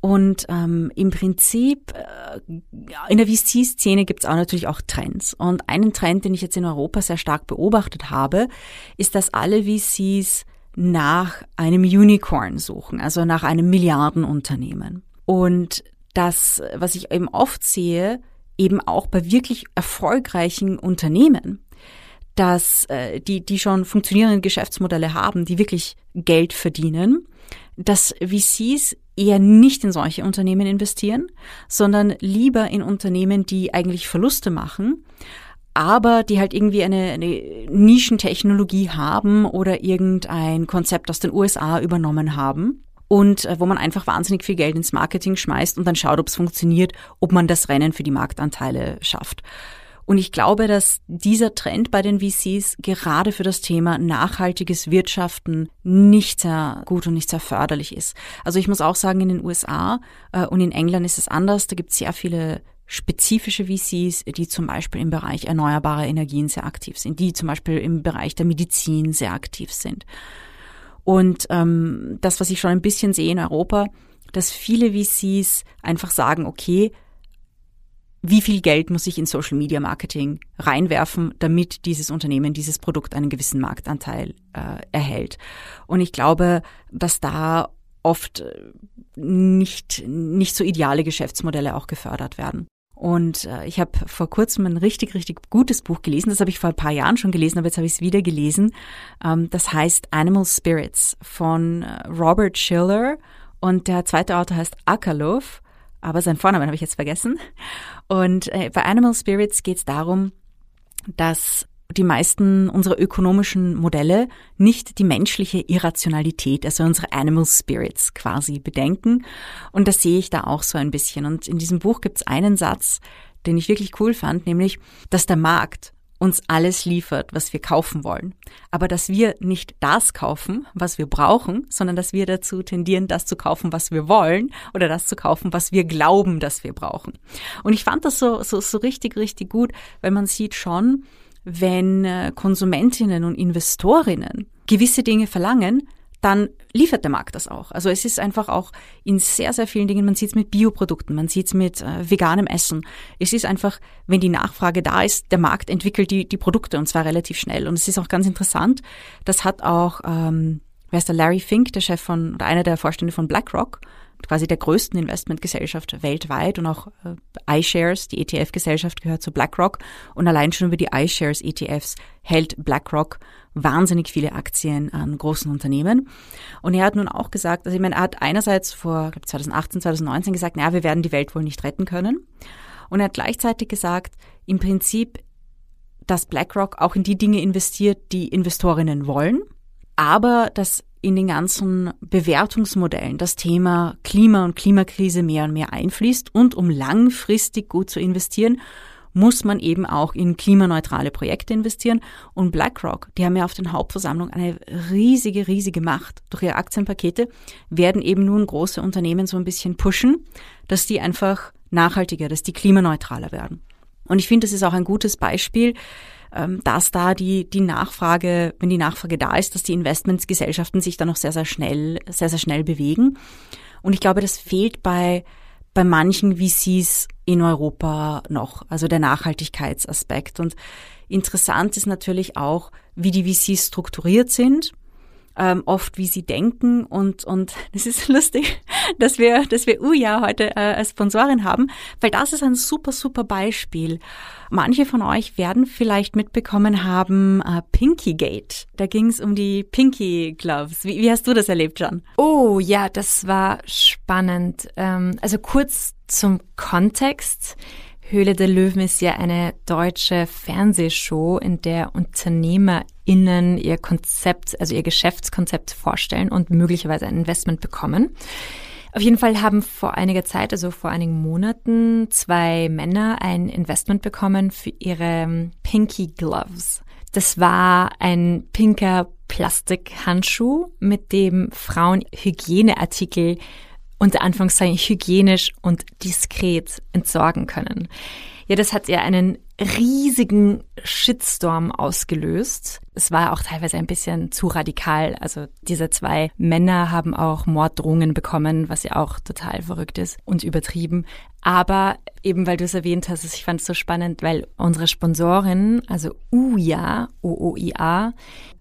Und ähm, im Prinzip äh, in der VC-Szene gibt es auch natürlich auch Trends. Und einen Trend, den ich jetzt in Europa sehr stark beobachtet habe, ist, dass alle VCs nach einem Unicorn suchen, also nach einem Milliardenunternehmen. Und das, was ich eben oft sehe, eben auch bei wirklich erfolgreichen Unternehmen, dass äh, die, die schon funktionierende Geschäftsmodelle haben, die wirklich Geld verdienen, dass VCs eher nicht in solche Unternehmen investieren, sondern lieber in Unternehmen, die eigentlich Verluste machen, aber die halt irgendwie eine, eine Nischentechnologie haben oder irgendein Konzept aus den USA übernommen haben und äh, wo man einfach wahnsinnig viel Geld ins Marketing schmeißt und dann schaut, ob es funktioniert, ob man das Rennen für die Marktanteile schafft. Und ich glaube, dass dieser Trend bei den VCs gerade für das Thema nachhaltiges Wirtschaften nicht sehr gut und nicht sehr förderlich ist. Also ich muss auch sagen, in den USA äh, und in England ist es anders. Da gibt es sehr viele spezifische VCs, die zum Beispiel im Bereich erneuerbarer Energien sehr aktiv sind, die zum Beispiel im Bereich der Medizin sehr aktiv sind. Und ähm, das, was ich schon ein bisschen sehe in Europa, dass viele VCs einfach sagen, okay, wie viel Geld muss ich in Social Media Marketing reinwerfen, damit dieses Unternehmen, dieses Produkt einen gewissen Marktanteil äh, erhält. Und ich glaube, dass da oft äh, nicht, nicht so ideale Geschäftsmodelle auch gefördert werden. Und äh, ich habe vor kurzem ein richtig, richtig gutes Buch gelesen. Das habe ich vor ein paar Jahren schon gelesen, aber jetzt habe ich es wieder gelesen. Ähm, das heißt Animal Spirits von äh, Robert Schiller und der zweite Autor heißt Akalov aber sein Vornamen habe ich jetzt vergessen. Und äh, bei Animal Spirits geht es darum, dass die meisten unserer ökonomischen Modelle nicht die menschliche Irrationalität, also unsere Animal Spirits quasi bedenken. Und das sehe ich da auch so ein bisschen. Und in diesem Buch gibt es einen Satz, den ich wirklich cool fand, nämlich, dass der Markt uns alles liefert, was wir kaufen wollen. Aber dass wir nicht das kaufen, was wir brauchen, sondern dass wir dazu tendieren, das zu kaufen, was wir wollen oder das zu kaufen, was wir glauben, dass wir brauchen. Und ich fand das so, so, so richtig, richtig gut, weil man sieht schon, wenn äh, Konsumentinnen und Investorinnen gewisse Dinge verlangen, dann liefert der Markt das auch. Also es ist einfach auch in sehr, sehr vielen Dingen, man sieht es mit Bioprodukten, man sieht es mit äh, veganem Essen. Es ist einfach, wenn die Nachfrage da ist, der Markt entwickelt die, die Produkte und zwar relativ schnell. Und es ist auch ganz interessant, das hat auch, ähm, wer ist der Larry Fink, der Chef von, oder einer der Vorstände von BlackRock, quasi der größten Investmentgesellschaft weltweit und auch äh, iShares, die ETF-Gesellschaft gehört zu BlackRock und allein schon über die iShares ETFs hält BlackRock wahnsinnig viele Aktien an großen Unternehmen. Und er hat nun auch gesagt, also ich meine, er hat einerseits vor glaub, 2018, 2019 gesagt, naja, wir werden die Welt wohl nicht retten können. Und er hat gleichzeitig gesagt, im Prinzip, dass BlackRock auch in die Dinge investiert, die Investorinnen wollen, aber dass in den ganzen Bewertungsmodellen das Thema Klima und Klimakrise mehr und mehr einfließt. Und um langfristig gut zu investieren, muss man eben auch in klimaneutrale Projekte investieren. Und BlackRock, die haben ja auf den Hauptversammlungen eine riesige, riesige Macht. Durch ihre Aktienpakete werden eben nun große Unternehmen so ein bisschen pushen, dass die einfach nachhaltiger, dass die klimaneutraler werden. Und ich finde, das ist auch ein gutes Beispiel, dass da die, die Nachfrage, wenn die Nachfrage da ist, dass die Investmentsgesellschaften sich dann noch sehr, sehr schnell, sehr, sehr schnell bewegen. Und ich glaube, das fehlt bei, bei manchen VCs in Europa noch, also der Nachhaltigkeitsaspekt. Und interessant ist natürlich auch, wie die VCs strukturiert sind ähm, oft, wie sie denken und und das ist lustig, dass wir dass wir Uja heute äh, als Sponsorin haben, weil das ist ein super super Beispiel. Manche von euch werden vielleicht mitbekommen haben äh, Pinky Gate. Da ging es um die Pinky Gloves. Wie, wie hast du das erlebt, John? Oh ja, das war spannend. Ähm, also kurz zum Kontext. Höhle der Löwen ist ja eine deutsche Fernsehshow, in der UnternehmerInnen ihr Konzept, also ihr Geschäftskonzept vorstellen und möglicherweise ein Investment bekommen. Auf jeden Fall haben vor einiger Zeit, also vor einigen Monaten, zwei Männer ein Investment bekommen für ihre Pinky Gloves. Das war ein pinker Plastikhandschuh, mit dem Frauen Hygieneartikel unter Anführungszeichen hygienisch und diskret entsorgen können. Ja, das hat ja einen riesigen Shitstorm ausgelöst. Es war auch teilweise ein bisschen zu radikal. Also diese zwei Männer haben auch Morddrohungen bekommen, was ja auch total verrückt ist und übertrieben. Aber eben weil du es erwähnt hast, ich fand es so spannend, weil unsere Sponsorin, also UIA, OOIA,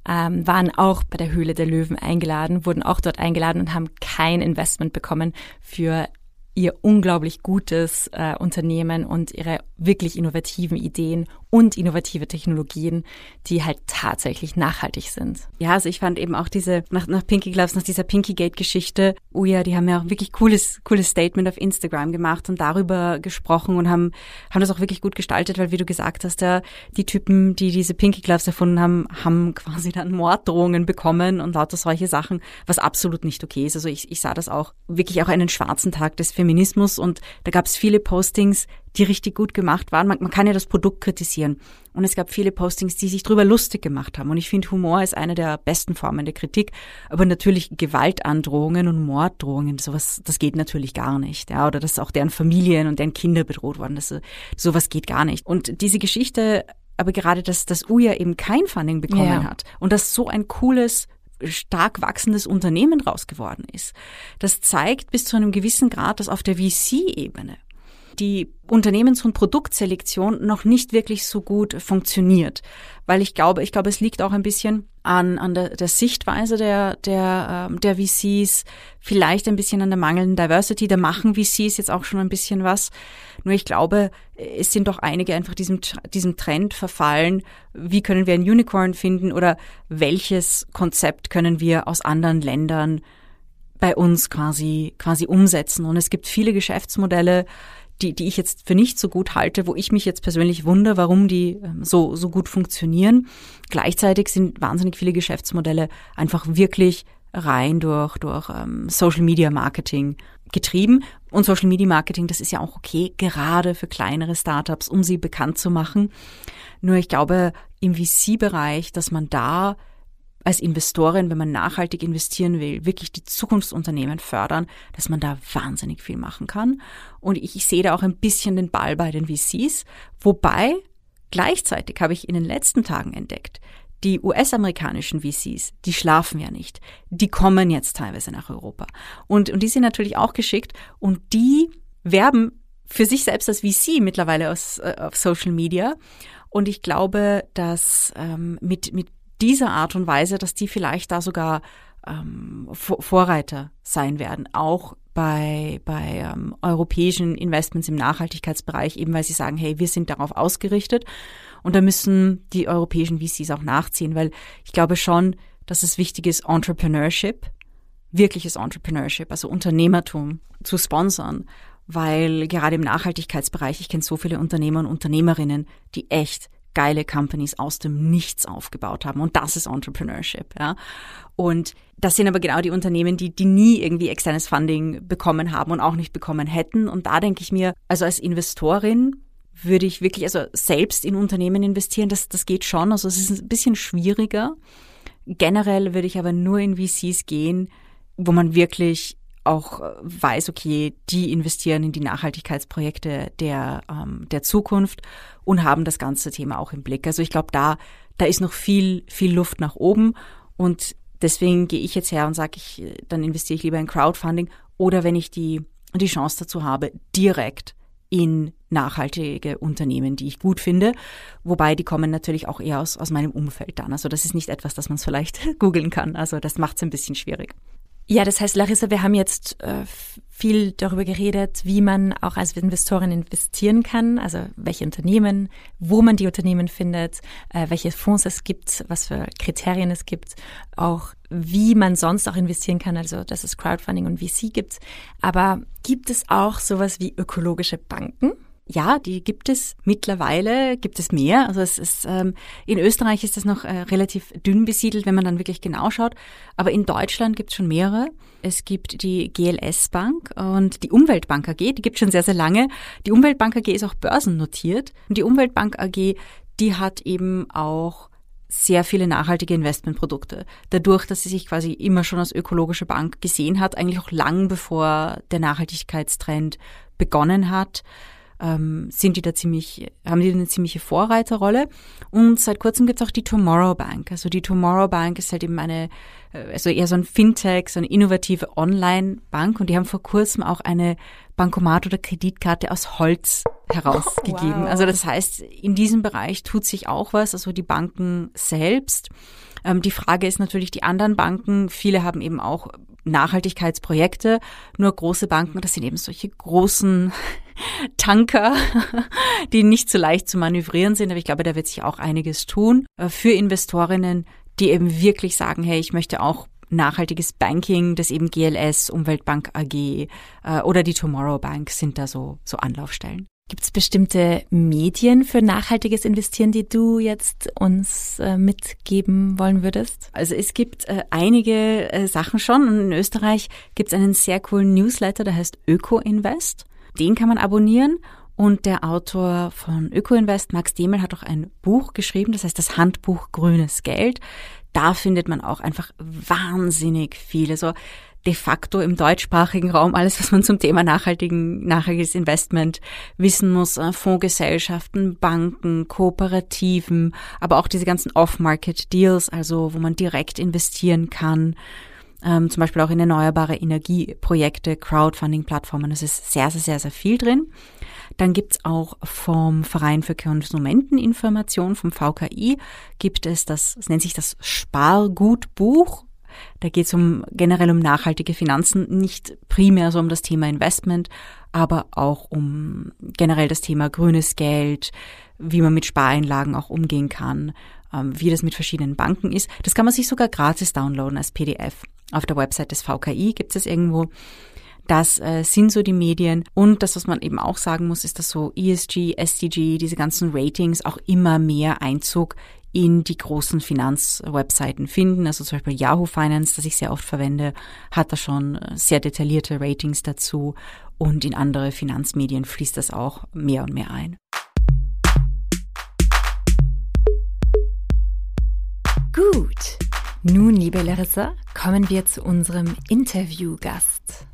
ähm, waren auch bei der Höhle der Löwen eingeladen, wurden auch dort eingeladen und haben kein Investment bekommen für ihr unglaublich gutes äh, Unternehmen und ihre wirklich innovativen Ideen und innovative Technologien, die halt tatsächlich nachhaltig sind. Ja, also ich fand eben auch diese, nach, nach Pinky Gloves, nach dieser Pinky Gate Geschichte, oh ja, die haben ja auch wirklich cooles, cooles Statement auf Instagram gemacht und darüber gesprochen und haben, haben das auch wirklich gut gestaltet, weil wie du gesagt hast, ja, die Typen, die diese Pinky Gloves erfunden haben, haben quasi dann Morddrohungen bekommen und lauter solche Sachen, was absolut nicht okay ist. Also ich, ich sah das auch wirklich auch einen schwarzen Tag des Feminismus und da gab es viele Postings, die richtig gut gemacht waren. Man, man, kann ja das Produkt kritisieren. Und es gab viele Postings, die sich drüber lustig gemacht haben. Und ich finde, Humor ist eine der besten Formen der Kritik. Aber natürlich Gewaltandrohungen und Morddrohungen, sowas, das geht natürlich gar nicht. Ja, oder dass auch deren Familien und deren Kinder bedroht worden. Das, sowas geht gar nicht. Und diese Geschichte, aber gerade, dass das UJA eben kein Funding bekommen ja. hat und dass so ein cooles stark wachsendes Unternehmen draus geworden ist. Das zeigt bis zu einem gewissen Grad, dass auf der VC-Ebene die Unternehmens- und Produktselektion noch nicht wirklich so gut funktioniert. Weil ich glaube, ich glaube, es liegt auch ein bisschen an, an der, der Sichtweise der, der, ähm, der VCs, vielleicht ein bisschen an der mangelnden Diversity. Da machen VCs jetzt auch schon ein bisschen was. Nur ich glaube, es sind doch einige einfach diesem, diesem Trend verfallen. Wie können wir ein Unicorn finden oder welches Konzept können wir aus anderen Ländern bei uns quasi, quasi umsetzen? Und es gibt viele Geschäftsmodelle, die, die ich jetzt für nicht so gut halte, wo ich mich jetzt persönlich wundere, warum die ähm, so, so gut funktionieren. Gleichzeitig sind wahnsinnig viele Geschäftsmodelle einfach wirklich rein durch, durch ähm, Social Media Marketing getrieben. Und Social Media Marketing, das ist ja auch okay, gerade für kleinere Startups, um sie bekannt zu machen. Nur ich glaube, im VC-Bereich, dass man da als Investorin, wenn man nachhaltig investieren will, wirklich die Zukunftsunternehmen fördern, dass man da wahnsinnig viel machen kann. Und ich, ich sehe da auch ein bisschen den Ball bei den VCs, wobei gleichzeitig habe ich in den letzten Tagen entdeckt, die US-amerikanischen VCs, die schlafen ja nicht. Die kommen jetzt teilweise nach Europa. Und, und die sind natürlich auch geschickt und die werben für sich selbst als VC mittlerweile aus, äh, auf Social Media. Und ich glaube, dass ähm, mit, mit dieser Art und Weise, dass die vielleicht da sogar ähm, Vorreiter sein werden, auch bei, bei ähm, europäischen Investments im Nachhaltigkeitsbereich, eben weil sie sagen, hey, wir sind darauf ausgerichtet und da müssen die europäischen VCs auch nachziehen, weil ich glaube schon, dass es wichtig ist, Entrepreneurship, wirkliches Entrepreneurship, also Unternehmertum zu sponsern, weil gerade im Nachhaltigkeitsbereich, ich kenne so viele Unternehmer und Unternehmerinnen, die echt geile Companies aus dem Nichts aufgebaut haben. Und das ist Entrepreneurship, ja. Und das sind aber genau die Unternehmen, die, die nie irgendwie externes Funding bekommen haben und auch nicht bekommen hätten. Und da denke ich mir, also als Investorin würde ich wirklich, also selbst in Unternehmen investieren, das, das geht schon. Also es ist ein bisschen schwieriger. Generell würde ich aber nur in VCs gehen, wo man wirklich auch weiß, okay, die investieren in die Nachhaltigkeitsprojekte der, ähm, der Zukunft und haben das ganze Thema auch im Blick. Also ich glaube, da, da ist noch viel, viel Luft nach oben und deswegen gehe ich jetzt her und sage, ich, dann investiere ich lieber in Crowdfunding oder wenn ich die, die Chance dazu habe, direkt in nachhaltige Unternehmen, die ich gut finde. Wobei die kommen natürlich auch eher aus, aus meinem Umfeld dann. Also das ist nicht etwas, das man vielleicht googeln kann. Also das macht es ein bisschen schwierig. Ja, das heißt, Larissa, wir haben jetzt äh, viel darüber geredet, wie man auch als Investorin investieren kann, also welche Unternehmen, wo man die Unternehmen findet, äh, welche Fonds es gibt, was für Kriterien es gibt, auch wie man sonst auch investieren kann, also dass es Crowdfunding und VC gibt. Aber gibt es auch sowas wie ökologische Banken? Ja, die gibt es mittlerweile, gibt es mehr. Also es ist ähm, in Österreich ist das noch äh, relativ dünn besiedelt, wenn man dann wirklich genau schaut. Aber in Deutschland gibt es schon mehrere. Es gibt die GLS Bank und die Umweltbank AG, die gibt es schon sehr, sehr lange. Die Umweltbank AG ist auch börsennotiert. Und die Umweltbank AG, die hat eben auch sehr viele nachhaltige Investmentprodukte. Dadurch, dass sie sich quasi immer schon als ökologische Bank gesehen hat, eigentlich auch lang bevor der Nachhaltigkeitstrend begonnen hat ähm, sind die da ziemlich, haben die eine ziemliche Vorreiterrolle. Und seit kurzem gibt es auch die Tomorrow Bank. Also die Tomorrow Bank ist halt eben eine, äh, also eher so ein Fintech, so eine innovative Online-Bank und die haben vor kurzem auch eine Bankomat oder Kreditkarte aus Holz herausgegeben. Wow. Also das heißt, in diesem Bereich tut sich auch was, also die Banken selbst. Ähm, die Frage ist natürlich, die anderen Banken, viele haben eben auch Nachhaltigkeitsprojekte, nur große Banken, das sind eben solche großen Tanker, die nicht so leicht zu manövrieren sind. Aber ich glaube, da wird sich auch einiges tun äh, für Investorinnen, die eben wirklich sagen, hey, ich möchte auch nachhaltiges Banking, das eben GLS, Umweltbank AG äh, oder die Tomorrow Bank sind da so, so Anlaufstellen. Gibt es bestimmte Medien für nachhaltiges Investieren, die du jetzt uns äh, mitgeben wollen würdest? Also es gibt äh, einige äh, Sachen schon. In Österreich gibt es einen sehr coolen Newsletter, der heißt Öko Invest. Den kann man abonnieren. Und der Autor von Öko Invest, Max Demel, hat auch ein Buch geschrieben, das heißt das Handbuch Grünes Geld. Da findet man auch einfach wahnsinnig viele so de facto im deutschsprachigen Raum alles, was man zum Thema nachhaltigen, nachhaltiges Investment wissen muss. Äh, Fondsgesellschaften, Banken, Kooperativen, aber auch diese ganzen Off-Market-Deals, also wo man direkt investieren kann. Ähm, zum Beispiel auch in erneuerbare Energieprojekte, Crowdfunding-Plattformen. Das ist sehr, sehr, sehr, sehr viel drin. Dann gibt's auch vom Verein für Konsumenteninformation, vom VKI, gibt es das, es nennt sich das Spargutbuch. Da geht es um generell um nachhaltige Finanzen, nicht primär so um das Thema Investment, aber auch um generell das Thema grünes Geld, wie man mit Spareinlagen auch umgehen kann, ähm, wie das mit verschiedenen Banken ist. Das kann man sich sogar gratis downloaden als PDF. Auf der Website des VKI gibt es irgendwo. Das äh, sind so die Medien. Und das, was man eben auch sagen muss, ist, dass so ESG, SDG, diese ganzen Ratings auch immer mehr Einzug in die großen Finanzwebseiten finden. Also zum Beispiel Yahoo Finance, das ich sehr oft verwende, hat da schon äh, sehr detaillierte Ratings dazu und in andere Finanzmedien fließt das auch mehr und mehr ein. Gut. Nun, liebe Larissa, kommen wir zu unserem Interviewgast.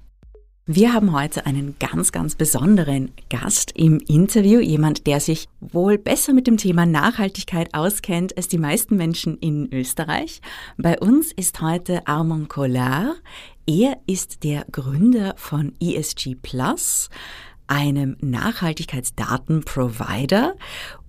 Wir haben heute einen ganz, ganz besonderen Gast im Interview, jemand, der sich wohl besser mit dem Thema Nachhaltigkeit auskennt als die meisten Menschen in Österreich. Bei uns ist heute Armand Collard. Er ist der Gründer von ESG Plus, einem Nachhaltigkeitsdatenprovider.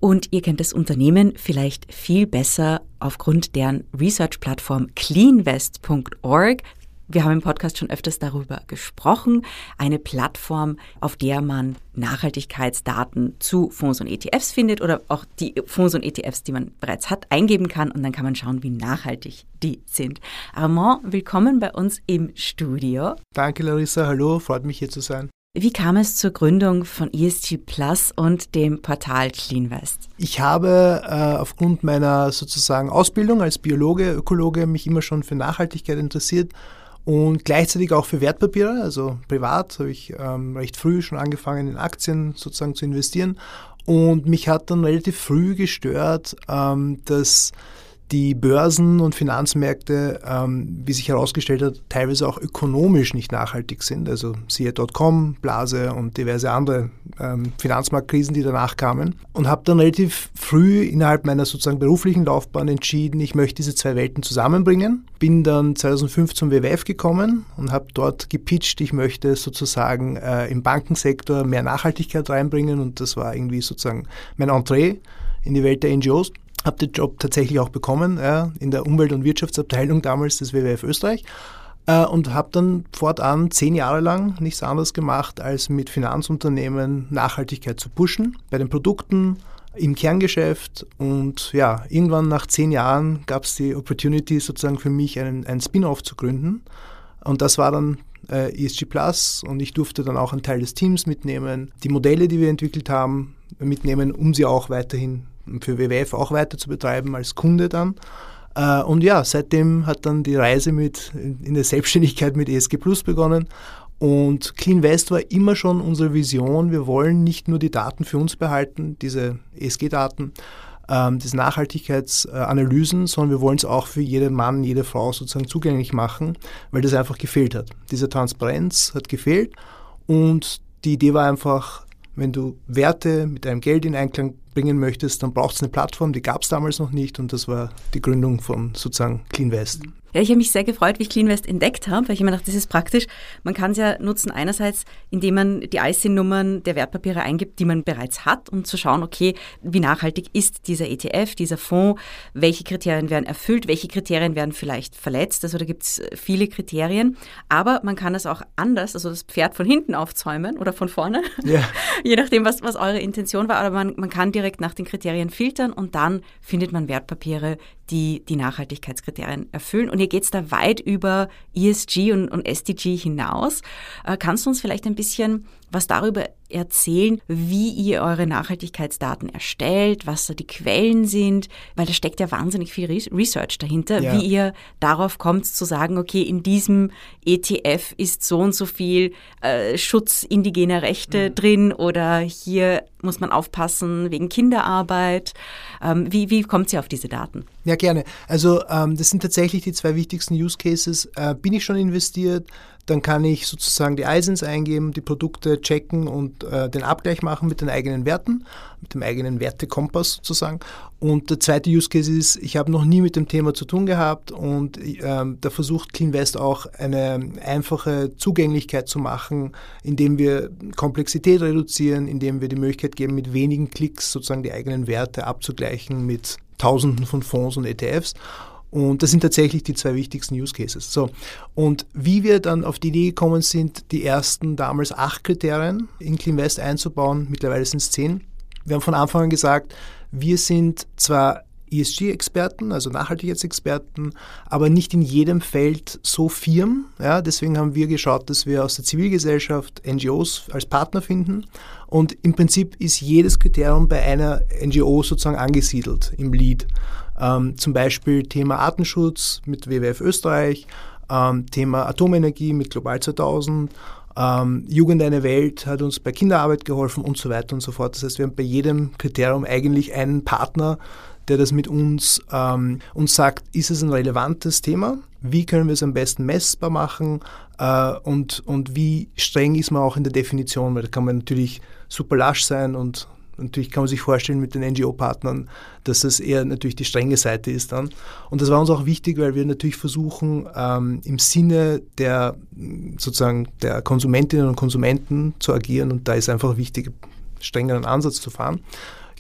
Und ihr kennt das Unternehmen vielleicht viel besser aufgrund deren Research-Plattform cleanvest.org. Wir haben im Podcast schon öfters darüber gesprochen. Eine Plattform, auf der man Nachhaltigkeitsdaten zu Fonds und ETFs findet oder auch die Fonds und ETFs, die man bereits hat, eingeben kann und dann kann man schauen, wie nachhaltig die sind. Armand, willkommen bei uns im Studio. Danke, Larissa. Hallo, freut mich hier zu sein. Wie kam es zur Gründung von ESG Plus und dem Portal CleanVest? Ich habe äh, aufgrund meiner sozusagen Ausbildung als Biologe, Ökologe mich immer schon für Nachhaltigkeit interessiert und gleichzeitig auch für Wertpapiere, also privat habe ich ähm, recht früh schon angefangen in Aktien sozusagen zu investieren und mich hat dann relativ früh gestört, ähm, dass die Börsen und Finanzmärkte, ähm, wie sich herausgestellt hat, teilweise auch ökonomisch nicht nachhaltig sind. Also siehe Dotcom, Blase und diverse andere ähm, Finanzmarktkrisen, die danach kamen. Und habe dann relativ früh innerhalb meiner sozusagen beruflichen Laufbahn entschieden, ich möchte diese zwei Welten zusammenbringen. Bin dann 2005 zum WWF gekommen und habe dort gepitcht, ich möchte sozusagen äh, im Bankensektor mehr Nachhaltigkeit reinbringen und das war irgendwie sozusagen mein Entree in die Welt der NGOs habe den Job tatsächlich auch bekommen ja, in der Umwelt- und Wirtschaftsabteilung damals des WWF Österreich äh, und habe dann fortan zehn Jahre lang nichts anderes gemacht, als mit Finanzunternehmen Nachhaltigkeit zu pushen, bei den Produkten, im Kerngeschäft. Und ja, irgendwann nach zehn Jahren gab es die Opportunity sozusagen für mich einen, einen Spin-off zu gründen. Und das war dann äh, ESG Plus, und ich durfte dann auch einen Teil des Teams mitnehmen, die Modelle, die wir entwickelt haben, mitnehmen, um sie auch weiterhin für WWF auch weiter zu betreiben als Kunde dann. Äh, und ja, seitdem hat dann die Reise mit in der Selbstständigkeit mit ESG Plus begonnen. Und Clean West war immer schon unsere Vision. Wir wollen nicht nur die Daten für uns behalten, diese ESG-Daten, ähm, diese Nachhaltigkeitsanalysen, sondern wir wollen es auch für jeden Mann, jede Frau sozusagen zugänglich machen, weil das einfach gefehlt hat. Diese Transparenz hat gefehlt und die Idee war einfach, wenn du Werte mit deinem Geld in Einklang bringen möchtest, dann braucht es eine Plattform, die gab es damals noch nicht und das war die Gründung von sozusagen Clean West. Ja, ich habe mich sehr gefreut, wie ich CleanVest entdeckt habe, weil ich immer dachte, das ist praktisch. Man kann es ja nutzen einerseits, indem man die ISIN-Nummern der Wertpapiere eingibt, die man bereits hat, um zu schauen, okay, wie nachhaltig ist dieser ETF, dieser Fonds, welche Kriterien werden erfüllt, welche Kriterien werden vielleicht verletzt. Also da gibt es viele Kriterien. Aber man kann es auch anders, also das Pferd von hinten aufzäumen oder von vorne, ja. je nachdem, was, was eure Intention war. Aber man, man kann direkt nach den Kriterien filtern und dann findet man Wertpapiere, die die Nachhaltigkeitskriterien erfüllen. Und geht es da weit über ESG und, und SDG hinaus. Äh, kannst du uns vielleicht ein bisschen was darüber erzählen, wie ihr eure Nachhaltigkeitsdaten erstellt, was da die Quellen sind, weil da steckt ja wahnsinnig viel Research dahinter, ja. wie ihr darauf kommt zu sagen, okay, in diesem ETF ist so und so viel äh, Schutz indigener Rechte mhm. drin oder hier muss man aufpassen wegen Kinderarbeit. Ähm, wie, wie kommt ihr auf diese Daten? Ja, gerne. Also ähm, das sind tatsächlich die zwei wichtigsten Use Cases. Äh, bin ich schon investiert? Dann kann ich sozusagen die ISINs eingeben, die Produkte checken und äh, den Abgleich machen mit den eigenen Werten, mit dem eigenen Wertekompass sozusagen. Und der zweite Use Case ist, ich habe noch nie mit dem Thema zu tun gehabt und äh, da versucht CleanVest auch eine einfache Zugänglichkeit zu machen, indem wir Komplexität reduzieren, indem wir die Möglichkeit geben, mit wenigen Klicks sozusagen die eigenen Werte abzugleichen mit Tausenden von Fonds und ETFs. Und das sind tatsächlich die zwei wichtigsten Use Cases. So. Und wie wir dann auf die Idee gekommen sind, die ersten damals acht Kriterien in CleanVest einzubauen, mittlerweile sind es zehn. Wir haben von Anfang an gesagt, wir sind zwar ESG-Experten, also Nachhaltigkeitsexperten, aber nicht in jedem Feld so firm. Ja, deswegen haben wir geschaut, dass wir aus der Zivilgesellschaft NGOs als Partner finden. Und im Prinzip ist jedes Kriterium bei einer NGO sozusagen angesiedelt im Lead. Ähm, zum Beispiel Thema Artenschutz mit WWF Österreich, ähm, Thema Atomenergie mit Global 2000, ähm, Jugend eine Welt hat uns bei Kinderarbeit geholfen und so weiter und so fort. Das heißt, wir haben bei jedem Kriterium eigentlich einen Partner, der das mit uns, ähm, uns sagt, ist es ein relevantes Thema? Wie können wir es am besten messbar machen? Äh, und, und wie streng ist man auch in der Definition? Weil da kann man natürlich super lasch sein und natürlich kann man sich vorstellen mit den NGO-Partnern, dass das eher natürlich die strenge Seite ist dann. Und das war uns auch wichtig, weil wir natürlich versuchen, ähm, im Sinne der sozusagen der Konsumentinnen und Konsumenten zu agieren und da ist einfach wichtig, strengeren Ansatz zu fahren.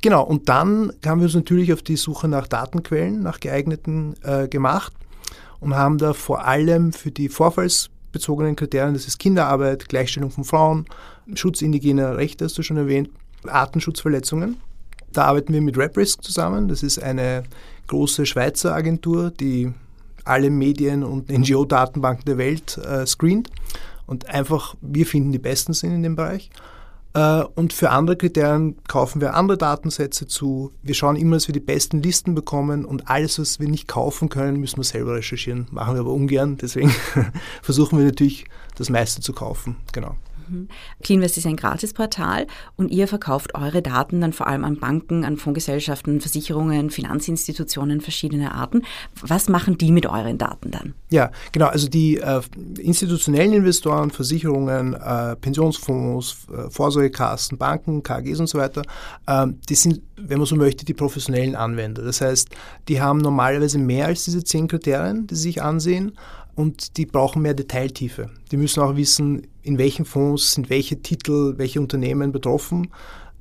Genau, und dann haben wir uns natürlich auf die Suche nach Datenquellen, nach geeigneten äh, gemacht und haben da vor allem für die vorfallsbezogenen Kriterien, das ist Kinderarbeit, Gleichstellung von Frauen, Schutz indigener Rechte, hast du schon erwähnt, Artenschutzverletzungen. Da arbeiten wir mit RepRisk zusammen. Das ist eine große Schweizer Agentur, die alle Medien- und NGO-Datenbanken der Welt äh, screent. Und einfach, wir finden die besten sind in dem Bereich. Äh, und für andere Kriterien kaufen wir andere Datensätze zu. Wir schauen immer, dass wir die besten Listen bekommen und alles, was wir nicht kaufen können, müssen wir selber recherchieren. Machen wir aber ungern. Deswegen versuchen wir natürlich, das meiste zu kaufen. Genau. Mhm. CleanVest ist ein Gratisportal und ihr verkauft eure Daten dann vor allem an Banken, an Fondsgesellschaften, Versicherungen, Finanzinstitutionen verschiedener Arten. Was machen die mit euren Daten dann? Ja, genau. Also die äh, institutionellen Investoren, Versicherungen, äh, Pensionsfonds, äh, Vorsorgekassen, Banken, KGs und so weiter, ähm, die sind, wenn man so möchte, die professionellen Anwender. Das heißt, die haben normalerweise mehr als diese zehn Kriterien, die sie sich ansehen und die brauchen mehr Detailtiefe. Die müssen auch wissen, in welchen Fonds sind welche Titel, welche Unternehmen betroffen,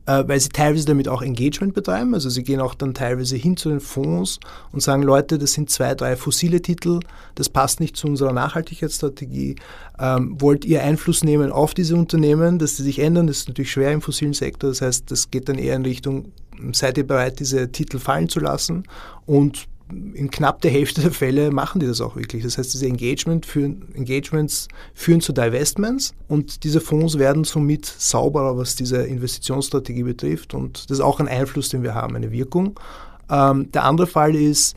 äh, weil sie teilweise damit auch Engagement betreiben. Also sie gehen auch dann teilweise hin zu den Fonds und sagen, Leute, das sind zwei, drei fossile Titel, das passt nicht zu unserer Nachhaltigkeitsstrategie. Ähm, wollt ihr Einfluss nehmen auf diese Unternehmen, dass sie sich ändern? Das ist natürlich schwer im fossilen Sektor. Das heißt, das geht dann eher in Richtung, seid ihr bereit, diese Titel fallen zu lassen? Und in knapp der Hälfte der Fälle machen die das auch wirklich. Das heißt, diese Engagement führen, Engagements führen zu Divestments und diese Fonds werden somit sauberer, was diese Investitionsstrategie betrifft. Und das ist auch ein Einfluss, den wir haben, eine Wirkung. Ähm, der andere Fall ist,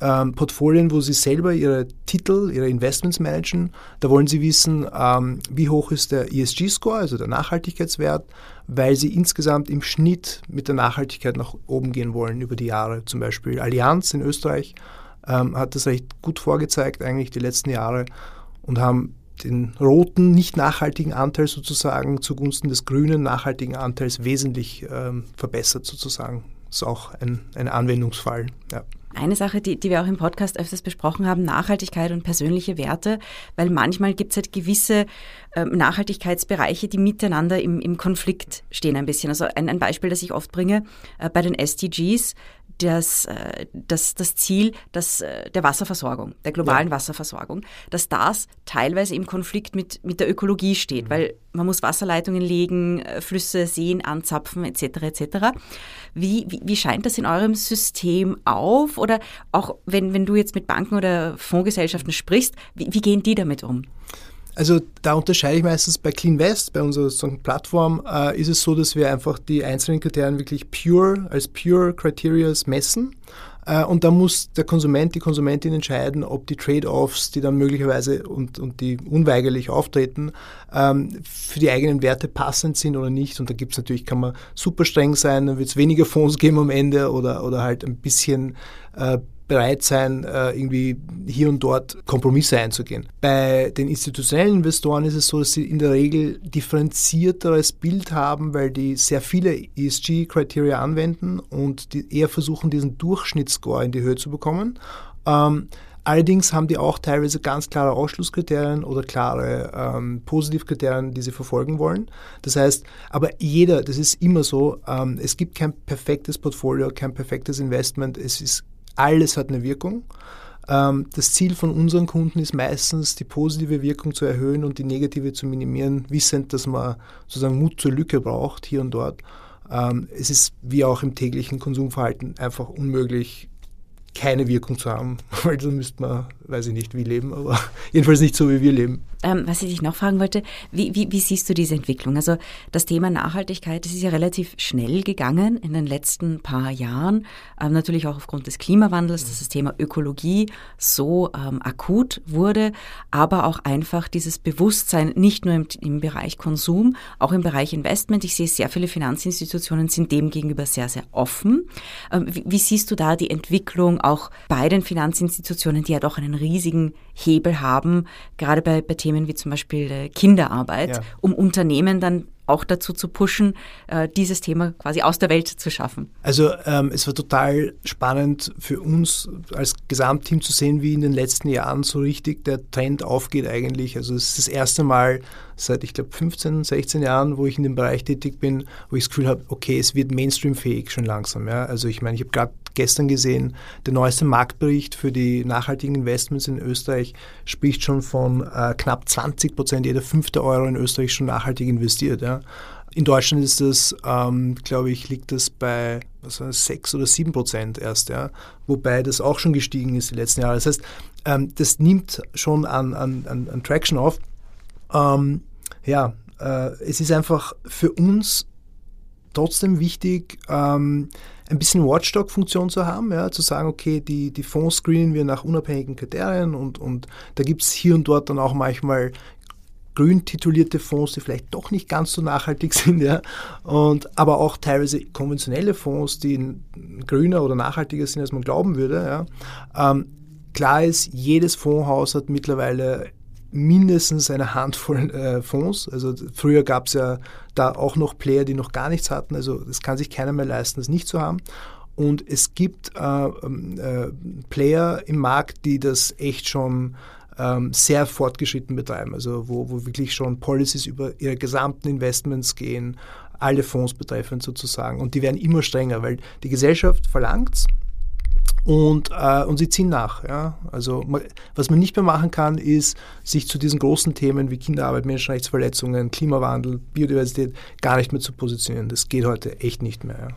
ähm, Portfolien, wo Sie selber Ihre Titel, Ihre Investments managen. Da wollen Sie wissen, ähm, wie hoch ist der ESG-Score, also der Nachhaltigkeitswert, weil Sie insgesamt im Schnitt mit der Nachhaltigkeit nach oben gehen wollen über die Jahre. Zum Beispiel Allianz in Österreich ähm, hat das recht gut vorgezeigt, eigentlich die letzten Jahre und haben den roten, nicht nachhaltigen Anteil sozusagen zugunsten des grünen, nachhaltigen Anteils wesentlich ähm, verbessert sozusagen. Ist auch ein, ein Anwendungsfall. Ja. Eine Sache, die, die wir auch im Podcast öfters besprochen haben, Nachhaltigkeit und persönliche Werte, weil manchmal gibt es halt gewisse äh, Nachhaltigkeitsbereiche, die miteinander im, im Konflikt stehen ein bisschen. Also ein, ein Beispiel, das ich oft bringe, äh, bei den SDGs, das, äh, das, das Ziel das, äh, der Wasserversorgung, der globalen ja. Wasserversorgung, dass das teilweise im Konflikt mit, mit der Ökologie steht, mhm. weil man muss Wasserleitungen legen, äh, Flüsse, Seen anzapfen etc. etc. Wie, wie, wie scheint das in eurem System auf? Oder auch wenn, wenn du jetzt mit Banken oder Fondsgesellschaften sprichst, wie, wie gehen die damit um? Also da unterscheide ich meistens bei Clean West, bei unserer Plattform, äh, ist es so, dass wir einfach die einzelnen Kriterien wirklich pure, als pure Criteria messen. Äh, und da muss der Konsument, die Konsumentin entscheiden, ob die Trade-offs, die dann möglicherweise und, und die unweigerlich auftreten, ähm, für die eigenen Werte passend sind oder nicht. Und da gibt es natürlich, kann man super streng sein, dann wird es weniger Fonds geben am Ende oder, oder halt ein bisschen äh, bereit sein, äh, irgendwie hier und dort Kompromisse einzugehen. Bei den institutionellen Investoren ist es so, dass sie in der Regel differenzierteres Bild haben, weil die sehr viele ESG-Kriterien anwenden und eher versuchen, diesen Durchschnittsscore in die Höhe zu bekommen. Ähm, Allerdings haben die auch teilweise ganz klare Ausschlusskriterien oder klare ähm, Positivkriterien, die sie verfolgen wollen. Das heißt, aber jeder, das ist immer so, ähm, es gibt kein perfektes Portfolio, kein perfektes Investment. Es ist alles hat eine Wirkung. Ähm, das Ziel von unseren Kunden ist meistens, die positive Wirkung zu erhöhen und die negative zu minimieren, wissend, dass man sozusagen Mut zur Lücke braucht, hier und dort. Ähm, es ist wie auch im täglichen Konsumverhalten einfach unmöglich, keine Wirkung zu haben, weil dann müsste man, weiß ich nicht, wie leben, aber jedenfalls nicht so, wie wir leben. Ähm, was ich dich noch fragen wollte, wie, wie, wie, siehst du diese Entwicklung? Also das Thema Nachhaltigkeit, das ist ja relativ schnell gegangen in den letzten paar Jahren, ähm, natürlich auch aufgrund des Klimawandels, dass das Thema Ökologie so ähm, akut wurde, aber auch einfach dieses Bewusstsein, nicht nur im, im Bereich Konsum, auch im Bereich Investment. Ich sehe, sehr viele Finanzinstitutionen sind dem gegenüber sehr, sehr offen. Ähm, wie, wie siehst du da die Entwicklung auch bei den Finanzinstitutionen, die ja doch einen riesigen Hebel haben, gerade bei, bei Themen wie zum Beispiel äh, Kinderarbeit, ja. um Unternehmen dann auch dazu zu pushen, äh, dieses Thema quasi aus der Welt zu schaffen. Also ähm, es war total spannend für uns als Gesamtteam zu sehen, wie in den letzten Jahren so richtig der Trend aufgeht eigentlich. Also es ist das erste Mal seit, ich glaube, 15, 16 Jahren, wo ich in dem Bereich tätig bin, wo ich das Gefühl habe, okay, es wird Mainstream-fähig schon langsam. Ja? Also ich meine, ich habe gerade gestern gesehen, der neueste Marktbericht für die nachhaltigen Investments in Österreich spricht schon von äh, knapp 20 Prozent, jeder fünfte Euro in Österreich schon nachhaltig investiert. Ja? In Deutschland ist das, ähm, glaube ich, liegt das bei das, 6 oder 7 Prozent erst, ja? wobei das auch schon gestiegen ist die letzten Jahre. Das heißt, ähm, das nimmt schon an, an, an Traction auf. Ähm, ja, äh, es ist einfach für uns trotzdem wichtig, ähm, ein bisschen Watchdog-Funktion zu haben, ja, zu sagen, okay, die, die Fonds screenen wir nach unabhängigen Kriterien und, und da gibt es hier und dort dann auch manchmal grün titulierte Fonds, die vielleicht doch nicht ganz so nachhaltig sind, ja, und aber auch teilweise konventionelle Fonds, die grüner oder nachhaltiger sind, als man glauben würde. Ja. Ähm, klar ist, jedes Fondshaus hat mittlerweile mindestens eine Handvoll äh, Fonds. Also früher gab es ja da auch noch Player, die noch gar nichts hatten. Also das kann sich keiner mehr leisten, das nicht zu haben. Und es gibt äh, ähm, äh, Player im Markt, die das echt schon ähm, sehr fortgeschritten betreiben. Also wo, wo wirklich schon Policies über ihre gesamten Investments gehen, alle Fonds betreffend sozusagen. Und die werden immer strenger, weil die Gesellschaft verlangt es und, äh, und sie ziehen nach. Ja? Also was man nicht mehr machen kann, ist, sich zu diesen großen Themen wie Kinderarbeit, Menschenrechtsverletzungen, Klimawandel, Biodiversität gar nicht mehr zu positionieren. Das geht heute echt nicht mehr. Ja?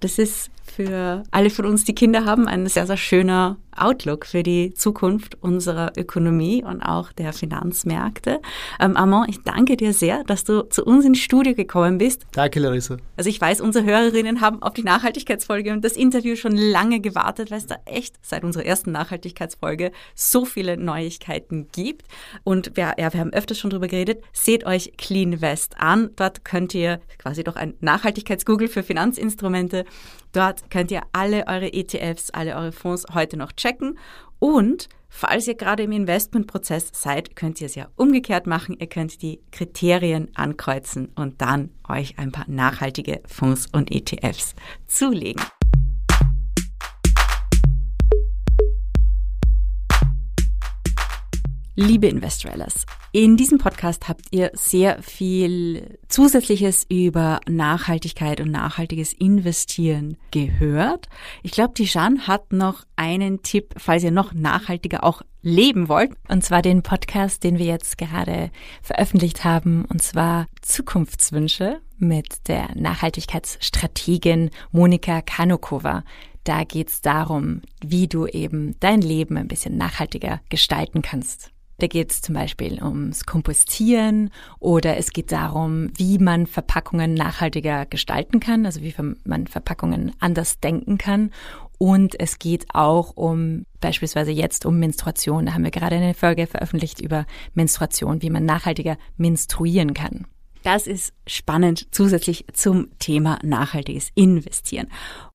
Das ist für alle von uns, die Kinder haben, ein sehr, sehr schöner Outlook für die Zukunft unserer Ökonomie und auch der Finanzmärkte. Ähm, Armand, ich danke dir sehr, dass du zu uns ins Studio gekommen bist. Danke, Larissa. Also ich weiß, unsere Hörerinnen haben auf die Nachhaltigkeitsfolge und das Interview schon lange gewartet, weil es da echt seit unserer ersten Nachhaltigkeitsfolge so viele Neuigkeiten gibt. Und wir, ja, wir haben öfters schon drüber geredet. Seht euch Clean West an. Dort könnt ihr quasi doch ein Nachhaltigkeitsgoogle für Finanzinstrumente Dort könnt ihr alle eure ETFs, alle eure Fonds heute noch checken. Und falls ihr gerade im Investmentprozess seid, könnt ihr es ja umgekehrt machen. Ihr könnt die Kriterien ankreuzen und dann euch ein paar nachhaltige Fonds und ETFs zulegen. Liebe Investorellas, in diesem Podcast habt ihr sehr viel Zusätzliches über Nachhaltigkeit und nachhaltiges Investieren gehört. Ich glaube, die Jeanne hat noch einen Tipp, falls ihr noch nachhaltiger auch leben wollt. Und zwar den Podcast, den wir jetzt gerade veröffentlicht haben, und zwar Zukunftswünsche mit der Nachhaltigkeitsstrategin Monika Kanokova. Da geht es darum, wie du eben dein Leben ein bisschen nachhaltiger gestalten kannst. Da geht es zum Beispiel ums Kompostieren oder es geht darum, wie man Verpackungen nachhaltiger gestalten kann, also wie man Verpackungen anders denken kann. Und es geht auch um beispielsweise jetzt um Menstruation. Da haben wir gerade eine Folge veröffentlicht über Menstruation, wie man nachhaltiger menstruieren kann. Das ist spannend zusätzlich zum Thema nachhaltiges Investieren.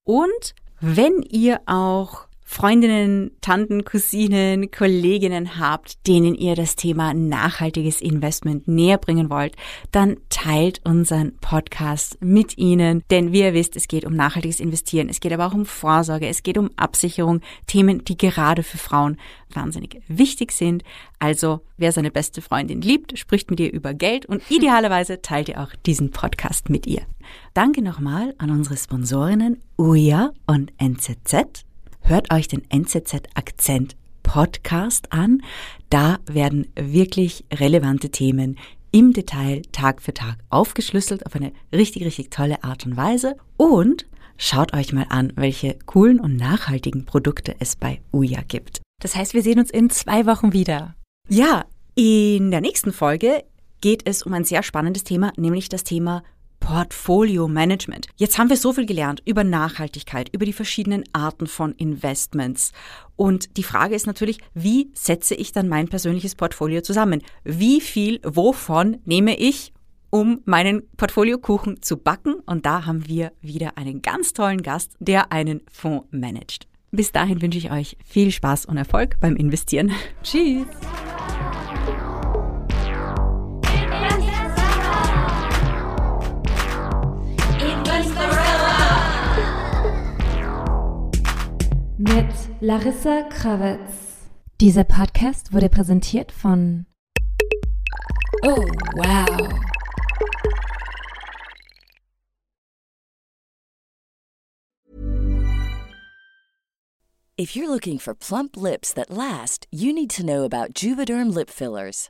Und wenn ihr auch Freundinnen, Tanten, Cousinen, Kolleginnen habt, denen ihr das Thema nachhaltiges Investment näher bringen wollt, dann teilt unseren Podcast mit ihnen. Denn wie ihr wisst, es geht um nachhaltiges Investieren, es geht aber auch um Vorsorge, es geht um Absicherung, Themen, die gerade für Frauen wahnsinnig wichtig sind. Also, wer seine beste Freundin liebt, spricht mit ihr über Geld und idealerweise teilt ihr auch diesen Podcast mit ihr. Danke nochmal an unsere Sponsorinnen UIA und NZZ hört euch den NZZ Akzent Podcast an. Da werden wirklich relevante Themen im Detail Tag für Tag aufgeschlüsselt auf eine richtig, richtig tolle Art und Weise. Und schaut euch mal an, welche coolen und nachhaltigen Produkte es bei Uya gibt. Das heißt, wir sehen uns in zwei Wochen wieder. Ja, in der nächsten Folge geht es um ein sehr spannendes Thema, nämlich das Thema Portfolio Management. Jetzt haben wir so viel gelernt über Nachhaltigkeit, über die verschiedenen Arten von Investments. Und die Frage ist natürlich, wie setze ich dann mein persönliches Portfolio zusammen? Wie viel wovon nehme ich, um meinen Portfoliokuchen zu backen? Und da haben wir wieder einen ganz tollen Gast, der einen Fonds managt. Bis dahin wünsche ich euch viel Spaß und Erfolg beim Investieren. Tschüss! Mit Larissa Krawitz. Dieser Podcast wurde präsentiert von Oh, wow. If you're looking for plump lips that last, you need to know about Juvederm lip fillers.